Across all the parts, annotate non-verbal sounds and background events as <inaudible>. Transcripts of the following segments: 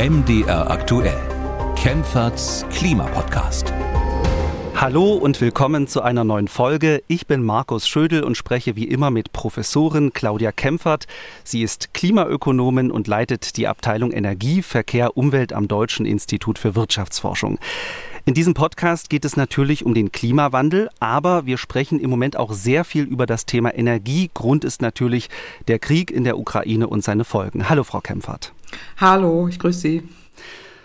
MDR aktuell. Kempferts Klimapodcast. Hallo und willkommen zu einer neuen Folge. Ich bin Markus Schödel und spreche wie immer mit Professorin Claudia Kempfert. Sie ist Klimaökonomin und leitet die Abteilung Energie, Verkehr, Umwelt am Deutschen Institut für Wirtschaftsforschung. In diesem Podcast geht es natürlich um den Klimawandel, aber wir sprechen im Moment auch sehr viel über das Thema Energie. Grund ist natürlich der Krieg in der Ukraine und seine Folgen. Hallo, Frau Kempfert. Hallo, ich grüße Sie.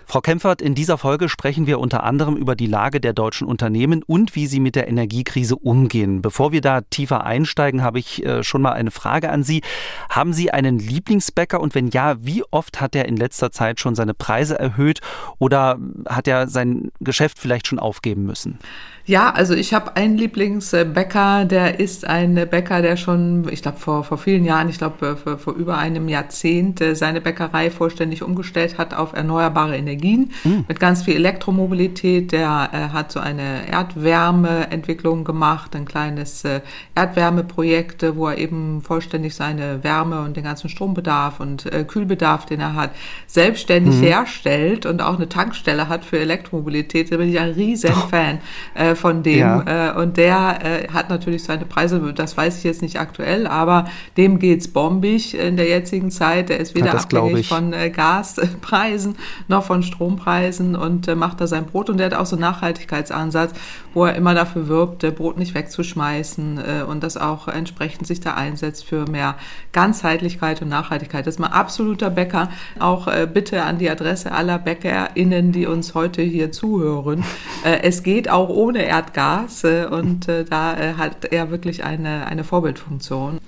Frau Kempfert, in dieser Folge sprechen wir unter anderem über die Lage der deutschen Unternehmen und wie sie mit der Energiekrise umgehen. Bevor wir da tiefer einsteigen, habe ich äh, schon mal eine Frage an Sie. Haben Sie einen Lieblingsbäcker und wenn ja, wie oft hat er in letzter Zeit schon seine Preise erhöht oder hat er sein Geschäft vielleicht schon aufgeben müssen? Ja, also ich habe einen Lieblingsbäcker, der ist ein Bäcker, der schon, ich glaube vor, vor vielen Jahren, ich glaube vor, vor über einem Jahrzehnt, äh, seine Bäckerei vollständig umgestellt hat auf erneuerbare Energien mhm. mit ganz viel Elektromobilität. Der äh, hat so eine Erdwärmeentwicklung gemacht, ein kleines äh, Erdwärmeprojekt, wo er eben vollständig seine Wärme und den ganzen Strombedarf und äh, Kühlbedarf, den er hat, selbstständig mhm. herstellt und auch eine Tankstelle hat für Elektromobilität. Da bin ich ein riesen Fan. Oh von dem. Ja. Äh, und der äh, hat natürlich seine Preise, das weiß ich jetzt nicht aktuell, aber dem geht's bombig in der jetzigen Zeit. Der ist weder ja, abhängig von äh, Gaspreisen noch von Strompreisen und äh, macht da sein Brot. Und der hat auch so einen Nachhaltigkeitsansatz, wo er immer dafür wirbt, äh, Brot nicht wegzuschmeißen äh, und das auch entsprechend sich da einsetzt für mehr Ganzheitlichkeit und Nachhaltigkeit. Das ist mal absoluter Bäcker. Auch äh, bitte an die Adresse aller BäckerInnen, die uns heute hier zuhören. Äh, es geht auch ohne Erdgas äh, und da hat er wirklich eine, eine Vorbildfunktion.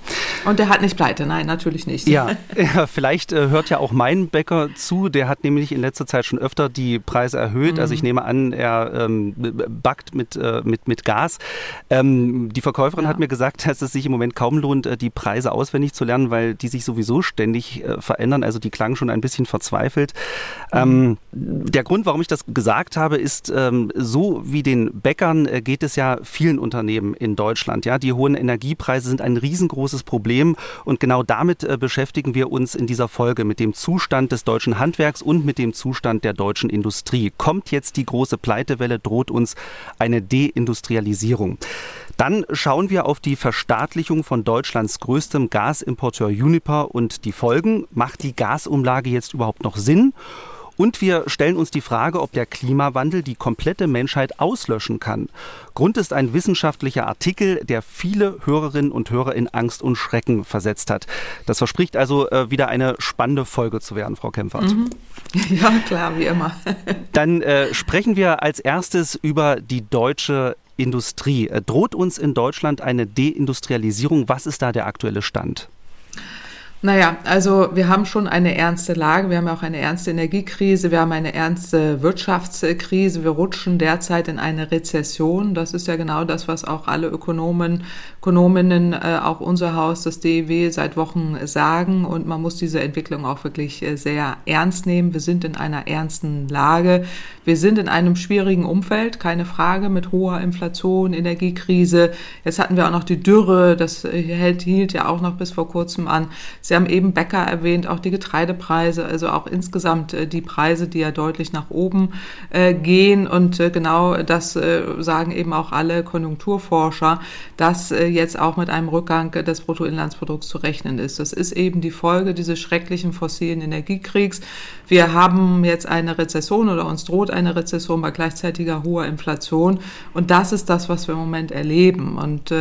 Und er hat nicht pleite, nein, natürlich nicht. Ja, <laughs> ja vielleicht hört ja auch mein Bäcker zu, der hat nämlich in letzter Zeit schon öfter die Preise erhöht. Mhm. Also ich mhm. nehme an, er ähm, backt mit, äh, mit, mit Gas. Ähm, die Verkäuferin ja. hat mir gesagt, <laughs> dass es sich im Moment kaum lohnt, äh, die Preise auswendig zu lernen, weil die sich sowieso ständig verändern. Also die klang schon ein bisschen verzweifelt. Mhm. Ähm, der Grund, warum ich das gesagt habe, ist, ähm, so wie den Bäcker Bäckern äh, geht es ja vielen Unternehmen in Deutschland. Ja, die hohen Energiepreise sind ein riesengroßes Problem und genau damit äh, beschäftigen wir uns in dieser Folge mit dem Zustand des deutschen Handwerks und mit dem Zustand der deutschen Industrie. Kommt jetzt die große Pleitewelle, droht uns eine Deindustrialisierung. Dann schauen wir auf die Verstaatlichung von Deutschlands größtem Gasimporteur Uniper und die Folgen. Macht die Gasumlage jetzt überhaupt noch Sinn? Und wir stellen uns die Frage, ob der Klimawandel die komplette Menschheit auslöschen kann. Grund ist ein wissenschaftlicher Artikel, der viele Hörerinnen und Hörer in Angst und Schrecken versetzt hat. Das verspricht also äh, wieder eine spannende Folge zu werden, Frau Kempfert. Mhm. <laughs> Ja, klar, wie immer. <laughs> Dann äh, sprechen wir als erstes über die deutsche Industrie. Äh, droht uns in Deutschland eine Deindustrialisierung? Was ist da der aktuelle Stand? Naja, also wir haben schon eine ernste Lage, wir haben auch eine ernste Energiekrise, wir haben eine ernste Wirtschaftskrise, wir rutschen derzeit in eine Rezession. Das ist ja genau das, was auch alle Ökonomen, Ökonominnen, äh, auch unser Haus, das DEW, seit Wochen sagen. Und man muss diese Entwicklung auch wirklich äh, sehr ernst nehmen. Wir sind in einer ernsten Lage. Wir sind in einem schwierigen Umfeld, keine Frage, mit hoher Inflation, Energiekrise. Jetzt hatten wir auch noch die Dürre, das äh, hielt ja auch noch bis vor kurzem an. Sie haben eben Bäcker erwähnt, auch die Getreidepreise, also auch insgesamt äh, die Preise, die ja deutlich nach oben äh, gehen. Und äh, genau das sagen eben auch alle Konjunkturforscher, dass jetzt auch mit einem Rückgang des Bruttoinlandsprodukts zu rechnen ist. Das ist eben die Folge dieses schrecklichen fossilen Energiekriegs. Wir haben jetzt eine Rezession oder uns droht eine Rezession bei gleichzeitiger hoher Inflation. Und das ist das, was wir im Moment erleben. Und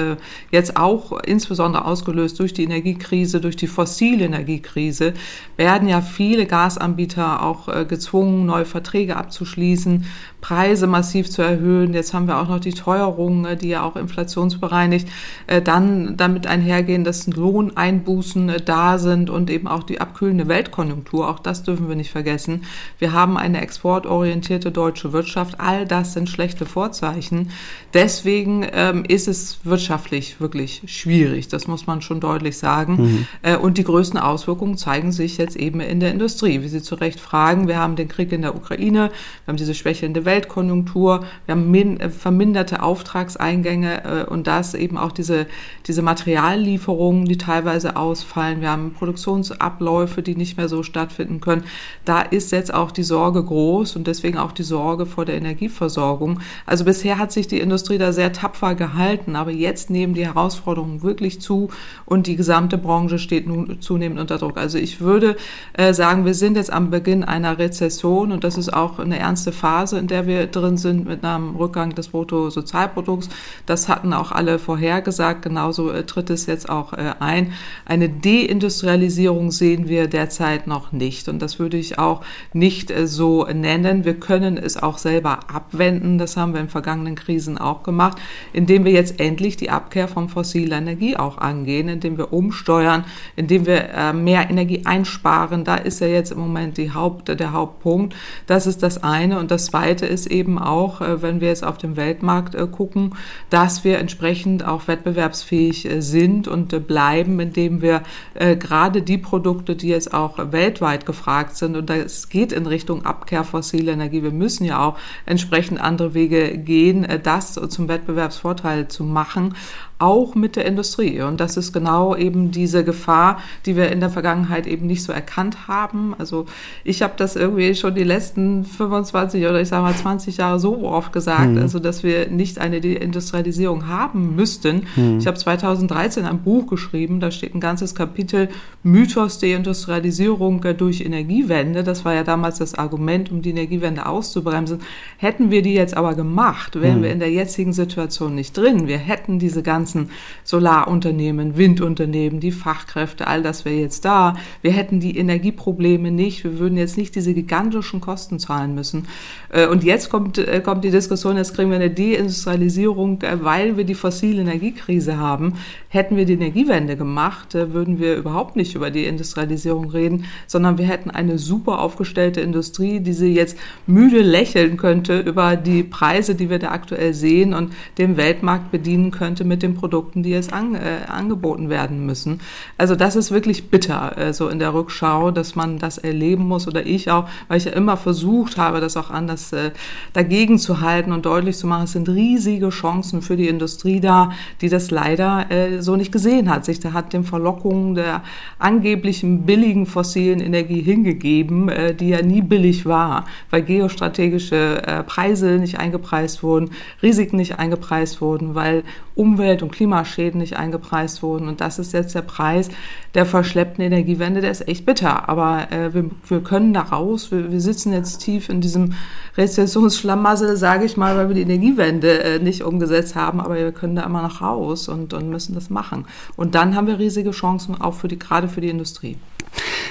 jetzt auch insbesondere ausgelöst durch die Energiekrise, durch die fossilen Fossilenergiekrise werden ja viele Gasanbieter auch äh, gezwungen, neue Verträge abzuschließen, Preise massiv zu erhöhen. Jetzt haben wir auch noch die Teuerungen, äh, die ja auch inflationsbereinigt äh, dann damit einhergehen, dass Lohneinbußen da sind und eben auch die abkühlende Weltkonjunktur. Auch das dürfen wir nicht vergessen. Wir haben eine exportorientierte deutsche Wirtschaft. All das sind schlechte Vorzeichen. Deswegen ähm, ist es wirtschaftlich wirklich schwierig. Das muss man schon deutlich sagen. Mhm. und die größten Auswirkungen zeigen sich jetzt eben in der Industrie. Wie Sie zu Recht fragen, wir haben den Krieg in der Ukraine, wir haben diese schwächelnde Welt Weltkonjunktur, wir haben min, äh, verminderte Auftragseingänge äh, und das eben auch diese, diese Materiallieferungen, die teilweise ausfallen. Wir haben Produktionsabläufe, die nicht mehr so stattfinden können. Da ist jetzt auch die Sorge groß und deswegen auch die Sorge vor der Energieversorgung. Also bisher hat sich die Industrie da sehr tapfer gehalten, aber jetzt nehmen die Herausforderungen wirklich zu und die gesamte Branche steht nun zunehmend unter Druck. Also ich würde äh, sagen, wir sind jetzt am Beginn einer Rezession und das ist auch eine ernste Phase, in der wir drin sind mit einem Rückgang des Bruttosozialprodukts. Das hatten auch alle vorhergesagt. Genauso äh, tritt es jetzt auch äh, ein. Eine Deindustrialisierung sehen wir derzeit noch nicht und das würde ich auch nicht äh, so nennen. Wir können es auch selber abwenden. Das haben wir in vergangenen Krisen auch gemacht, indem wir jetzt endlich die Abkehr von fossiler Energie auch angehen, indem wir umsteuern, indem wir mehr Energie einsparen. Da ist ja jetzt im Moment die Haupt, der Hauptpunkt. Das ist das eine. Und das zweite ist eben auch, äh, wenn wir jetzt auf den Weltmarkt äh, gucken, dass wir entsprechend auch wettbewerbsfähig sind und bleiben, indem wir gerade die Produkte, die jetzt auch weltweit gefragt sind, und das geht in Richtung Abkehr fossiler Energie. Wir müssen ja auch entsprechend andere Wege gehen, das zum Wettbewerbsvorteil zu machen auch mit der Industrie. Und das ist genau eben diese Gefahr, die wir in der Vergangenheit eben nicht so erkannt haben. Also ich habe das irgendwie schon die letzten 25 oder ich sage mal 20 Jahre so oft gesagt, mhm. also dass wir nicht eine Deindustrialisierung haben müssten. Mhm. Ich habe 2013 ein Buch geschrieben, da steht ein ganzes Kapitel Mythos Deindustrialisierung durch Energiewende. Das war ja damals das Argument, um die Energiewende auszubremsen. Hätten wir die jetzt aber gemacht, wären mhm. wir in der jetzigen Situation nicht drin. Wir hätten diese ganzen ganzen Solarunternehmen, Windunternehmen, die Fachkräfte, all das wäre jetzt da. Wir hätten die Energieprobleme nicht. Wir würden jetzt nicht diese gigantischen Kosten zahlen müssen. Äh, und jetzt kommt, äh, kommt die Diskussion, jetzt kriegen wir eine Deindustrialisierung, äh, weil wir die fossile Energiekrise haben. Hätten wir die Energiewende gemacht, würden wir überhaupt nicht über die Industrialisierung reden, sondern wir hätten eine super aufgestellte Industrie, die sie jetzt müde lächeln könnte über die Preise, die wir da aktuell sehen und den Weltmarkt bedienen könnte mit dem Produkten, die jetzt an, äh, angeboten werden müssen. Also das ist wirklich bitter, äh, so in der Rückschau, dass man das erleben muss oder ich auch, weil ich ja immer versucht habe, das auch anders äh, dagegen zu halten und deutlich zu machen, es sind riesige Chancen für die Industrie da, die das leider äh, so nicht gesehen hat. Sich da hat den Verlockungen der angeblichen billigen fossilen Energie hingegeben, äh, die ja nie billig war, weil geostrategische äh, Preise nicht eingepreist wurden, Risiken nicht eingepreist wurden, weil Umwelt- und Klimaschäden nicht eingepreist wurden. Und das ist jetzt der Preis der verschleppten Energiewende. Der ist echt bitter. Aber äh, wir, wir können da raus. Wir, wir sitzen jetzt tief in diesem Rezessionsschlamassel, sage ich mal, weil wir die Energiewende äh, nicht umgesetzt haben. Aber wir können da immer noch raus und, und müssen das machen. Und dann haben wir riesige Chancen, auch für die, gerade für die Industrie.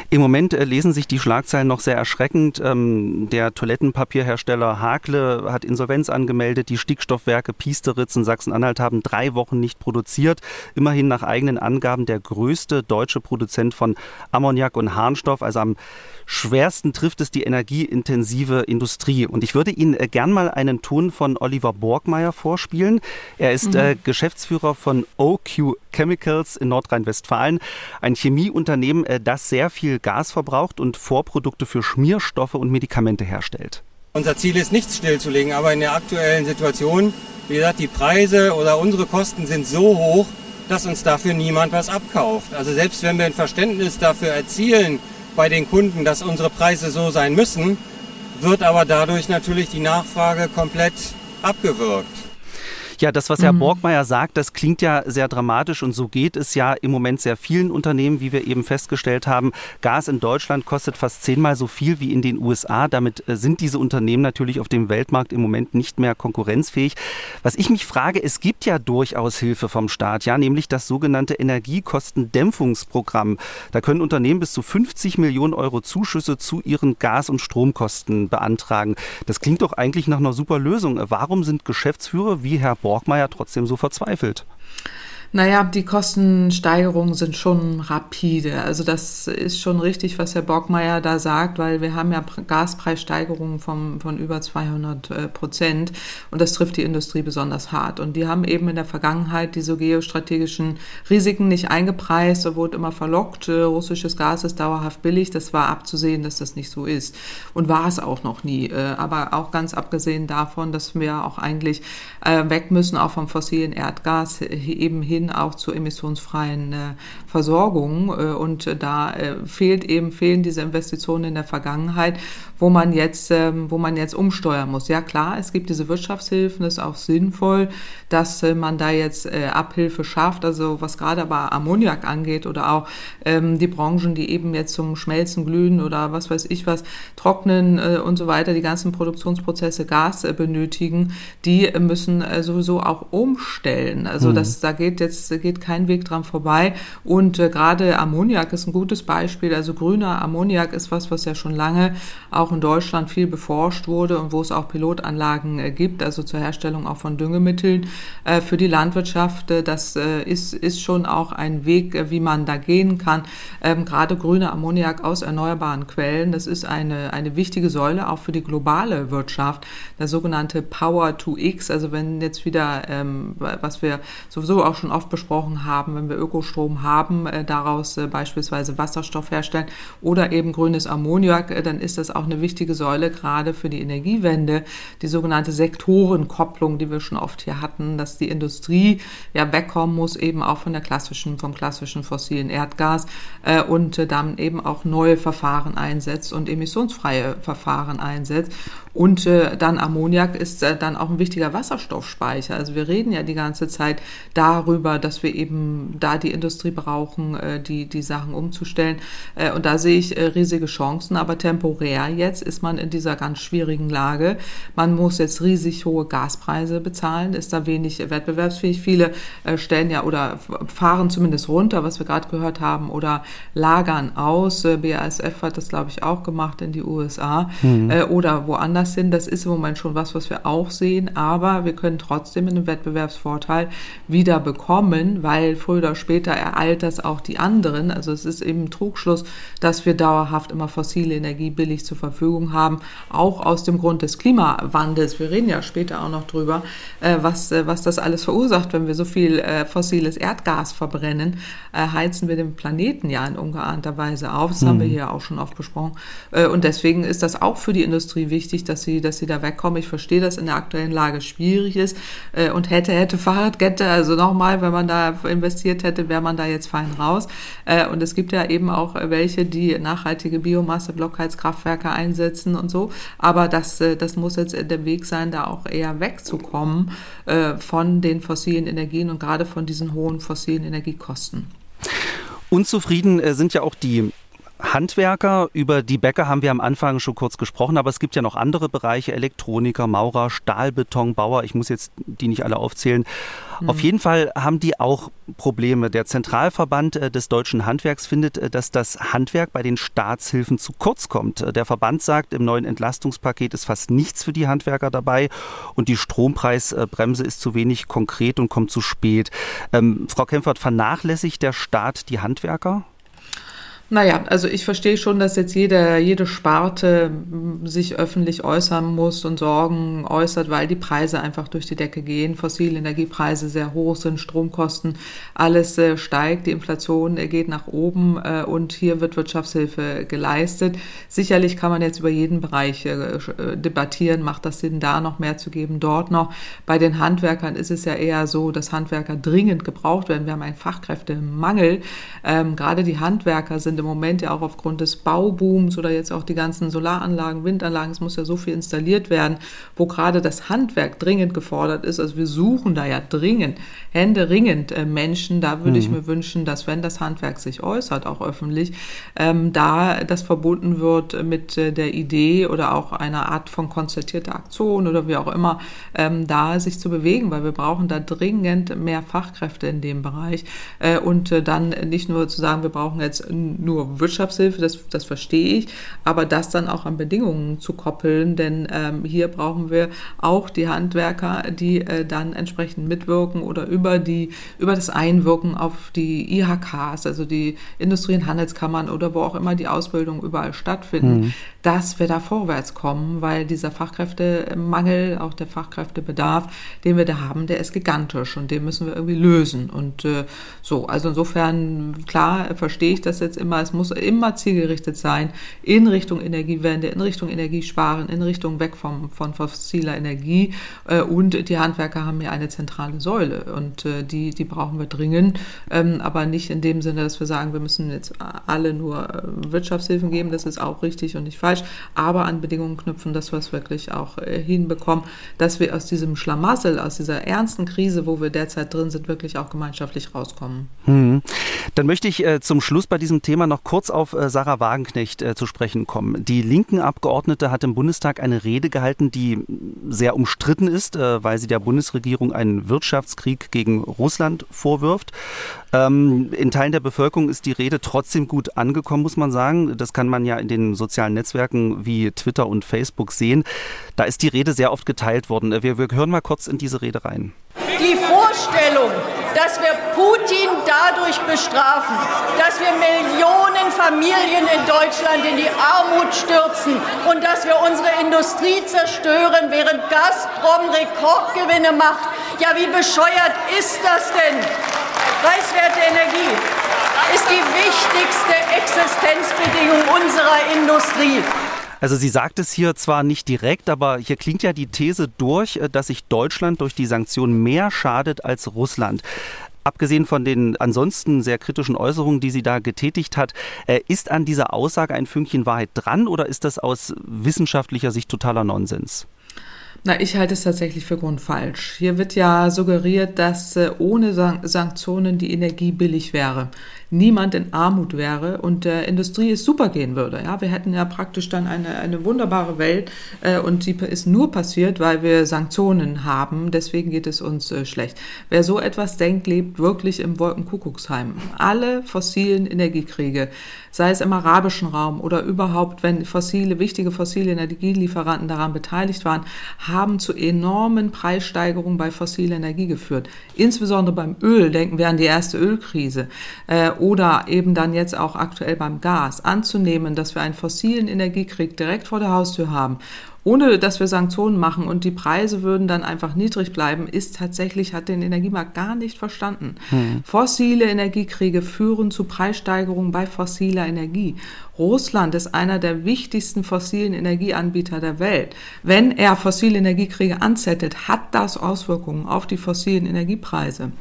Im Moment äh, lesen sich die Schlagzeilen noch sehr erschreckend. Ähm, der Toilettenpapierhersteller Hakle hat Insolvenz angemeldet. Die Stickstoffwerke Piesteritz in Sachsen-Anhalt haben drei Wochen nicht produziert. Immerhin nach eigenen Angaben der größte deutsche Produzent von Ammoniak und Harnstoff. Also am schwersten trifft es die energieintensive Industrie. Und ich würde Ihnen äh, gern mal einen Ton von Oliver Borgmeier vorspielen. Er ist mhm. äh, Geschäftsführer von OQ Chemicals in Nordrhein-Westfalen, ein Chemieunternehmen, äh, das sehr viel Gas verbraucht und Vorprodukte für Schmierstoffe und Medikamente herstellt. Unser Ziel ist nichts stillzulegen, aber in der aktuellen Situation, wie gesagt, die Preise oder unsere Kosten sind so hoch, dass uns dafür niemand was abkauft. Also selbst wenn wir ein Verständnis dafür erzielen, bei den Kunden, dass unsere Preise so sein müssen, wird aber dadurch natürlich die Nachfrage komplett abgewürgt. Ja, das, was Herr mhm. Borgmeier sagt, das klingt ja sehr dramatisch und so geht es ja im Moment sehr vielen Unternehmen, wie wir eben festgestellt haben. Gas in Deutschland kostet fast zehnmal so viel wie in den USA. Damit äh, sind diese Unternehmen natürlich auf dem Weltmarkt im Moment nicht mehr konkurrenzfähig. Was ich mich frage, es gibt ja durchaus Hilfe vom Staat, ja, nämlich das sogenannte Energiekostendämpfungsprogramm. Da können Unternehmen bis zu 50 Millionen Euro Zuschüsse zu ihren Gas- und Stromkosten beantragen. Das klingt doch eigentlich nach einer super Lösung. Warum sind Geschäftsführer wie Herr Borgmeier trotzdem so verzweifelt? Naja, die Kostensteigerungen sind schon rapide. Also das ist schon richtig, was Herr Bockmeier da sagt, weil wir haben ja Gaspreissteigerungen vom, von über 200 äh, Prozent und das trifft die Industrie besonders hart. Und die haben eben in der Vergangenheit diese geostrategischen Risiken nicht eingepreist. Da wurde immer verlockt, äh, russisches Gas ist dauerhaft billig. Das war abzusehen, dass das nicht so ist. Und war es auch noch nie. Äh, aber auch ganz abgesehen davon, dass wir auch eigentlich weg müssen, auch vom fossilen Erdgas eben hin hin auch zu emissionsfreien äh, Versorgung. Äh, und da äh, fehlt eben, fehlen diese Investitionen in der Vergangenheit, wo man jetzt, ähm, wo man jetzt umsteuern muss. Ja klar, es gibt diese Wirtschaftshilfen, ist auch sinnvoll, dass man da jetzt Abhilfe schafft. Also was gerade aber Ammoniak angeht oder auch ähm, die Branchen, die eben jetzt zum Schmelzen, Glühen oder was weiß ich was, trocknen und so weiter, die ganzen Produktionsprozesse Gas benötigen, die müssen sowieso auch umstellen. Also mhm. das, da geht jetzt jetzt geht kein Weg dran vorbei. Und äh, gerade Ammoniak ist ein gutes Beispiel. Also grüner Ammoniak ist was, was ja schon lange auch in Deutschland viel beforscht wurde und wo es auch Pilotanlagen äh, gibt, also zur Herstellung auch von Düngemitteln äh, für die Landwirtschaft. Äh, das ist, ist schon auch ein Weg, wie man da gehen kann. Ähm, gerade grüner Ammoniak aus erneuerbaren Quellen, das ist eine, eine wichtige Säule auch für die globale Wirtschaft. Der sogenannte Power to X, also wenn jetzt wieder, ähm, was wir sowieso auch schon oft besprochen haben, wenn wir Ökostrom haben, daraus beispielsweise Wasserstoff herstellen oder eben grünes Ammoniak, dann ist das auch eine wichtige Säule gerade für die Energiewende, die sogenannte Sektorenkopplung, die wir schon oft hier hatten, dass die Industrie ja wegkommen muss eben auch von der klassischen, vom klassischen fossilen Erdgas äh, und äh, dann eben auch neue Verfahren einsetzt und emissionsfreie Verfahren einsetzt. Und äh, dann Ammoniak ist äh, dann auch ein wichtiger Wasserstoffspeicher. Also wir reden ja die ganze Zeit darüber, dass wir eben da die Industrie brauchen, äh, die, die Sachen umzustellen. Äh, und da sehe ich äh, riesige Chancen. Aber temporär jetzt ist man in dieser ganz schwierigen Lage. Man muss jetzt riesig hohe Gaspreise bezahlen, ist da wenig wettbewerbsfähig. Viele äh, stellen ja oder fahren zumindest runter, was wir gerade gehört haben, oder lagern aus. Äh, BASF hat das, glaube ich, auch gemacht in die USA mhm. äh, oder woanders woanders hin. Das ist im Moment schon was, was wir auch sehen, aber wir können trotzdem einen Wettbewerbsvorteil wieder bekommen, weil früher oder später ereilt das auch die anderen. Also es ist eben ein Trugschluss, dass wir dauerhaft immer fossile Energie billig zur Verfügung haben, auch aus dem Grund des Klimawandels. Wir reden ja später auch noch drüber, äh, was, äh, was das alles verursacht, wenn wir so viel äh, fossiles Erdgas verbrennen, heizen wir den Planeten ja in ungeahnter Weise auf. Das hm. haben wir hier auch schon oft besprochen. Und deswegen ist das auch für die Industrie wichtig, dass dass sie, dass sie da wegkommen. Ich verstehe, dass in der aktuellen Lage schwierig ist äh, und hätte, hätte Fahrradkette, also nochmal, wenn man da investiert hätte, wäre man da jetzt fein raus. Äh, und es gibt ja eben auch welche, die nachhaltige Biomasse, Blockheizkraftwerke einsetzen und so. Aber das, äh, das muss jetzt der Weg sein, da auch eher wegzukommen von den fossilen Energien und gerade von diesen hohen fossilen Energiekosten. Unzufrieden sind ja auch die Handwerker, über die Bäcker haben wir am Anfang schon kurz gesprochen, aber es gibt ja noch andere Bereiche, Elektroniker, Maurer, Stahlbetonbauer, ich muss jetzt die nicht alle aufzählen. Mhm. Auf jeden Fall haben die auch Probleme. Der Zentralverband äh, des deutschen Handwerks findet, äh, dass das Handwerk bei den Staatshilfen zu kurz kommt. Äh, der Verband sagt, im neuen Entlastungspaket ist fast nichts für die Handwerker dabei und die Strompreisbremse ist zu wenig konkret und kommt zu spät. Ähm, Frau Kempfert, vernachlässigt der Staat die Handwerker? Naja, also ich verstehe schon, dass jetzt jede, jede Sparte sich öffentlich äußern muss und Sorgen äußert, weil die Preise einfach durch die Decke gehen, fossile Energiepreise sehr hoch sind, Stromkosten, alles äh, steigt, die Inflation geht nach oben äh, und hier wird Wirtschaftshilfe geleistet. Sicherlich kann man jetzt über jeden Bereich äh, debattieren, macht das Sinn, da noch mehr zu geben, dort noch. Bei den Handwerkern ist es ja eher so, dass Handwerker dringend gebraucht werden. Wir haben einen Fachkräftemangel. Ähm, gerade die Handwerker sind sind im Moment ja auch aufgrund des Baubooms oder jetzt auch die ganzen Solaranlagen, Windanlagen, es muss ja so viel installiert werden, wo gerade das Handwerk dringend gefordert ist. Also wir suchen da ja dringend, händeringend äh, Menschen. Da würde mhm. ich mir wünschen, dass wenn das Handwerk sich äußert, auch öffentlich, ähm, da das verbunden wird mit äh, der Idee oder auch einer Art von konzertierter Aktion oder wie auch immer, ähm, da sich zu bewegen, weil wir brauchen da dringend mehr Fachkräfte in dem Bereich äh, und äh, dann nicht nur zu sagen, wir brauchen jetzt nur Wirtschaftshilfe, das, das verstehe ich, aber das dann auch an Bedingungen zu koppeln, denn ähm, hier brauchen wir auch die Handwerker, die äh, dann entsprechend mitwirken oder über die über das Einwirken auf die IHKs, also die Industrie- und Handelskammern oder wo auch immer die Ausbildung überall stattfinden, mhm. dass wir da vorwärts kommen, weil dieser Fachkräftemangel, auch der Fachkräftebedarf, den wir da haben, der ist gigantisch und den müssen wir irgendwie lösen. Und äh, so, also insofern, klar, verstehe ich das jetzt immer, es muss immer zielgerichtet sein in Richtung Energiewende, in Richtung Energiesparen, in Richtung weg vom, von fossiler Energie. Äh, und die Handwerker haben ja eine zentrale Säule und äh, die, die brauchen wir dringend, ähm, aber nicht in dem Sinne, dass wir sagen, wir müssen jetzt alle nur äh, Wirtschaftshilfen geben, das ist auch richtig und nicht falsch, aber an Bedingungen knüpfen, dass wir es wirklich auch hinbekommen, dass wir aus diesem Schlamassel, aus dieser ernsten Krise, wo wir derzeit drin sind, wirklich auch gemeinschaftlich rauskommen. Hm. Dann möchte ich äh, zum Schluss bei diesem Thema noch kurz auf äh, Sarah Wagenknecht äh, zu sprechen kommen. Die linken Abgeordnete hat im Bundestag eine Rede gehalten, die sehr umstritten ist, äh, weil sie der Bundesregierung einen Wirtschaftskrieg gegen Russland vorwirft. Ähm, in Teilen der Bevölkerung ist die Rede trotzdem gut angekommen, muss man sagen. Das kann man ja in den sozialen Netzwerken wie Twitter und Facebook sehen. Da ist die Rede sehr oft geteilt worden. Wir, wir hören mal kurz in diese Rede rein. Die Vorstellung, dass wir Putin dadurch bestrafen, dass wir Millionen Familien in Deutschland in die Armut stürzen und dass wir unsere Industrie zerstören, während Gazprom Rekordgewinne macht. Ja, wie bescheuert ist das denn? Preiswerte Energie ist die wichtigste Existenzbedingung unserer Industrie. Also sie sagt es hier zwar nicht direkt, aber hier klingt ja die These durch, äh, dass sich Deutschland durch die Sanktionen mehr schadet als Russland. Abgesehen von den ansonsten sehr kritischen Äußerungen, die sie da getätigt hat, äh, ist an dieser Aussage ein Fünkchen Wahrheit dran oder ist das aus wissenschaftlicher Sicht totaler Nonsens? Na, ich halte es tatsächlich für grundfalsch. Hier wird ja suggeriert, dass äh, ohne Sanktionen die Energie billig wäre niemand in Armut wäre und der Industrie es super gehen würde. Ja, wir hätten ja praktisch dann eine, eine wunderbare Welt äh, und die ist nur passiert, weil wir Sanktionen haben. Deswegen geht es uns äh, schlecht. Wer so etwas denkt, lebt wirklich im Wolkenkuckucksheim. Alle fossilen Energiekriege, sei es im arabischen Raum oder überhaupt, wenn fossile, wichtige fossile Energielieferanten daran beteiligt waren, haben zu enormen Preissteigerungen bei fossiler Energie geführt. Insbesondere beim Öl denken wir an die erste Ölkrise. Äh, oder eben dann jetzt auch aktuell beim Gas anzunehmen, dass wir einen fossilen Energiekrieg direkt vor der Haustür haben ohne dass wir Sanktionen machen und die Preise würden dann einfach niedrig bleiben, ist tatsächlich, hat den Energiemarkt gar nicht verstanden. Hm. Fossile Energiekriege führen zu Preissteigerungen bei fossiler Energie. Russland ist einer der wichtigsten fossilen Energieanbieter der Welt. Wenn er fossile Energiekriege anzettet, hat das Auswirkungen auf die fossilen Energiepreise.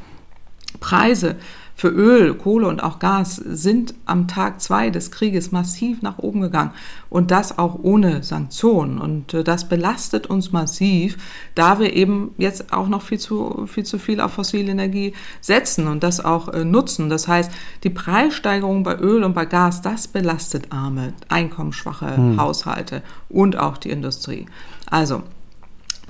Preise für Öl, Kohle und auch Gas sind am Tag zwei des Krieges massiv nach oben gegangen und das auch ohne Sanktionen. Und äh, das belastet uns massiv, da wir eben jetzt auch noch viel zu viel, zu viel auf fossile Energie setzen und das auch äh, nutzen. Das heißt, die Preissteigerung bei Öl und bei Gas, das belastet arme, einkommensschwache hm. Haushalte und auch die Industrie. Also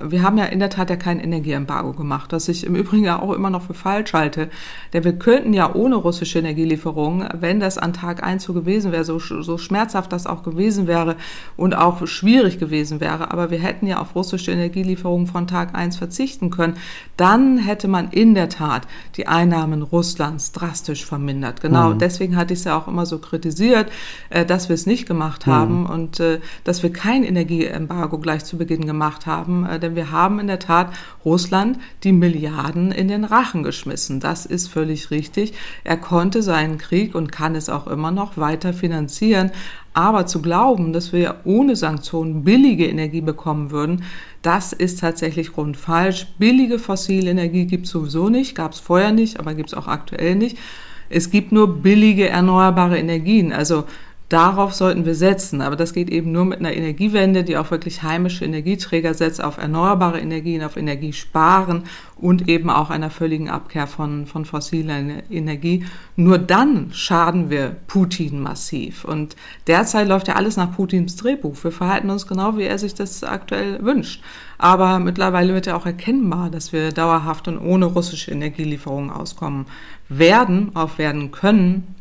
wir haben ja in der Tat ja kein Energieembargo gemacht, was ich im Übrigen ja auch immer noch für falsch halte. Denn wir könnten ja ohne russische Energielieferungen, wenn das an Tag eins so gewesen wäre, so, so schmerzhaft das auch gewesen wäre und auch schwierig gewesen wäre, aber wir hätten ja auf russische Energielieferungen von Tag eins verzichten können, dann hätte man in der Tat die Einnahmen Russlands drastisch vermindert. Genau, mhm. deswegen hatte ich es ja auch immer so kritisiert, äh, dass wir es nicht gemacht haben mhm. und äh, dass wir kein Energieembargo gleich zu Beginn gemacht haben äh, denn wir haben in der Tat Russland die Milliarden in den Rachen geschmissen. Das ist völlig richtig. Er konnte seinen Krieg und kann es auch immer noch weiter finanzieren. Aber zu glauben, dass wir ohne Sanktionen billige Energie bekommen würden, das ist tatsächlich grundfalsch. Billige fossile Energie gibt es sowieso nicht, gab es vorher nicht, aber gibt es auch aktuell nicht. Es gibt nur billige erneuerbare Energien. Also Darauf sollten wir setzen, aber das geht eben nur mit einer Energiewende, die auch wirklich heimische Energieträger setzt, auf erneuerbare Energien, auf Energiesparen und eben auch einer völligen Abkehr von, von fossiler Energie. Nur dann schaden wir Putin massiv. Und derzeit läuft ja alles nach Putins Drehbuch. Wir verhalten uns genau, wie er sich das aktuell wünscht. Aber mittlerweile wird ja auch erkennbar, dass wir dauerhaft und ohne russische Energielieferungen auskommen werden, auch werden können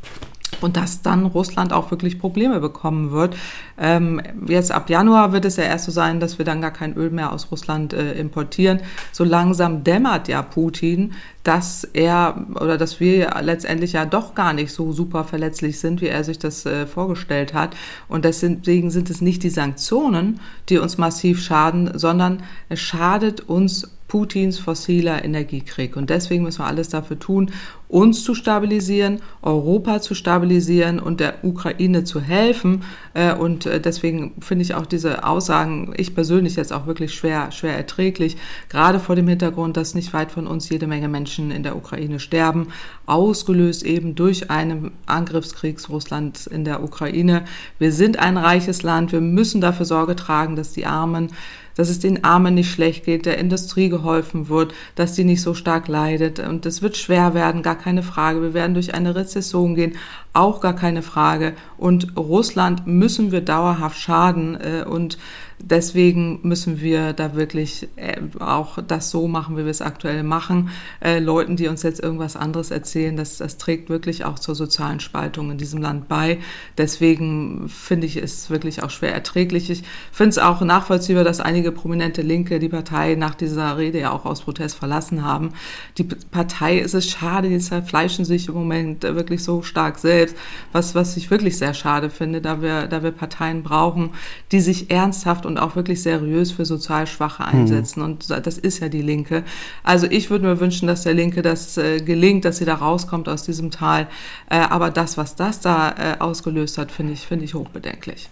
und dass dann Russland auch wirklich Probleme bekommen wird. Ähm, jetzt ab Januar wird es ja erst so sein, dass wir dann gar kein Öl mehr aus Russland äh, importieren. So langsam dämmert ja Putin, dass er oder dass wir letztendlich ja doch gar nicht so super verletzlich sind, wie er sich das äh, vorgestellt hat. Und deswegen sind es nicht die Sanktionen, die uns massiv schaden, sondern es schadet uns Putins fossiler Energiekrieg. Und deswegen müssen wir alles dafür tun, uns zu stabilisieren, Europa zu stabilisieren und der Ukraine zu helfen. Äh, und äh, deswegen finde ich auch diese Aussagen, ich persönlich jetzt auch wirklich schwer, schwer erträglich, gerade vor dem Hintergrund, dass nicht weit von uns jede Menge Menschen in der Ukraine sterben, ausgelöst eben durch einen Angriffskrieg Russlands in der Ukraine. Wir sind ein reiches Land, wir müssen dafür Sorge tragen, dass die Armen dass es den Armen nicht schlecht geht, der Industrie geholfen wird, dass die nicht so stark leidet. Und es wird schwer werden, gar keine Frage. Wir werden durch eine Rezession gehen, auch gar keine Frage. Und Russland müssen wir dauerhaft schaden. Äh, und Deswegen müssen wir da wirklich äh, auch das so machen, wie wir es aktuell machen. Äh, Leuten, die uns jetzt irgendwas anderes erzählen, das, das trägt wirklich auch zur sozialen Spaltung in diesem Land bei. Deswegen finde ich es wirklich auch schwer erträglich. Ich finde es auch nachvollziehbar, dass einige prominente Linke die Partei nach dieser Rede ja auch aus Protest verlassen haben. Die Partei ist es schade, die zerfleischen sich im Moment wirklich so stark selbst, was, was ich wirklich sehr schade finde, da wir, da wir Parteien brauchen, die sich ernsthaft und und auch wirklich seriös für sozial Schwache einsetzen. Mhm. Und das ist ja die Linke. Also ich würde mir wünschen, dass der Linke das äh, gelingt, dass sie da rauskommt aus diesem Tal. Äh, aber das, was das da äh, ausgelöst hat, finde ich, finde ich hochbedenklich.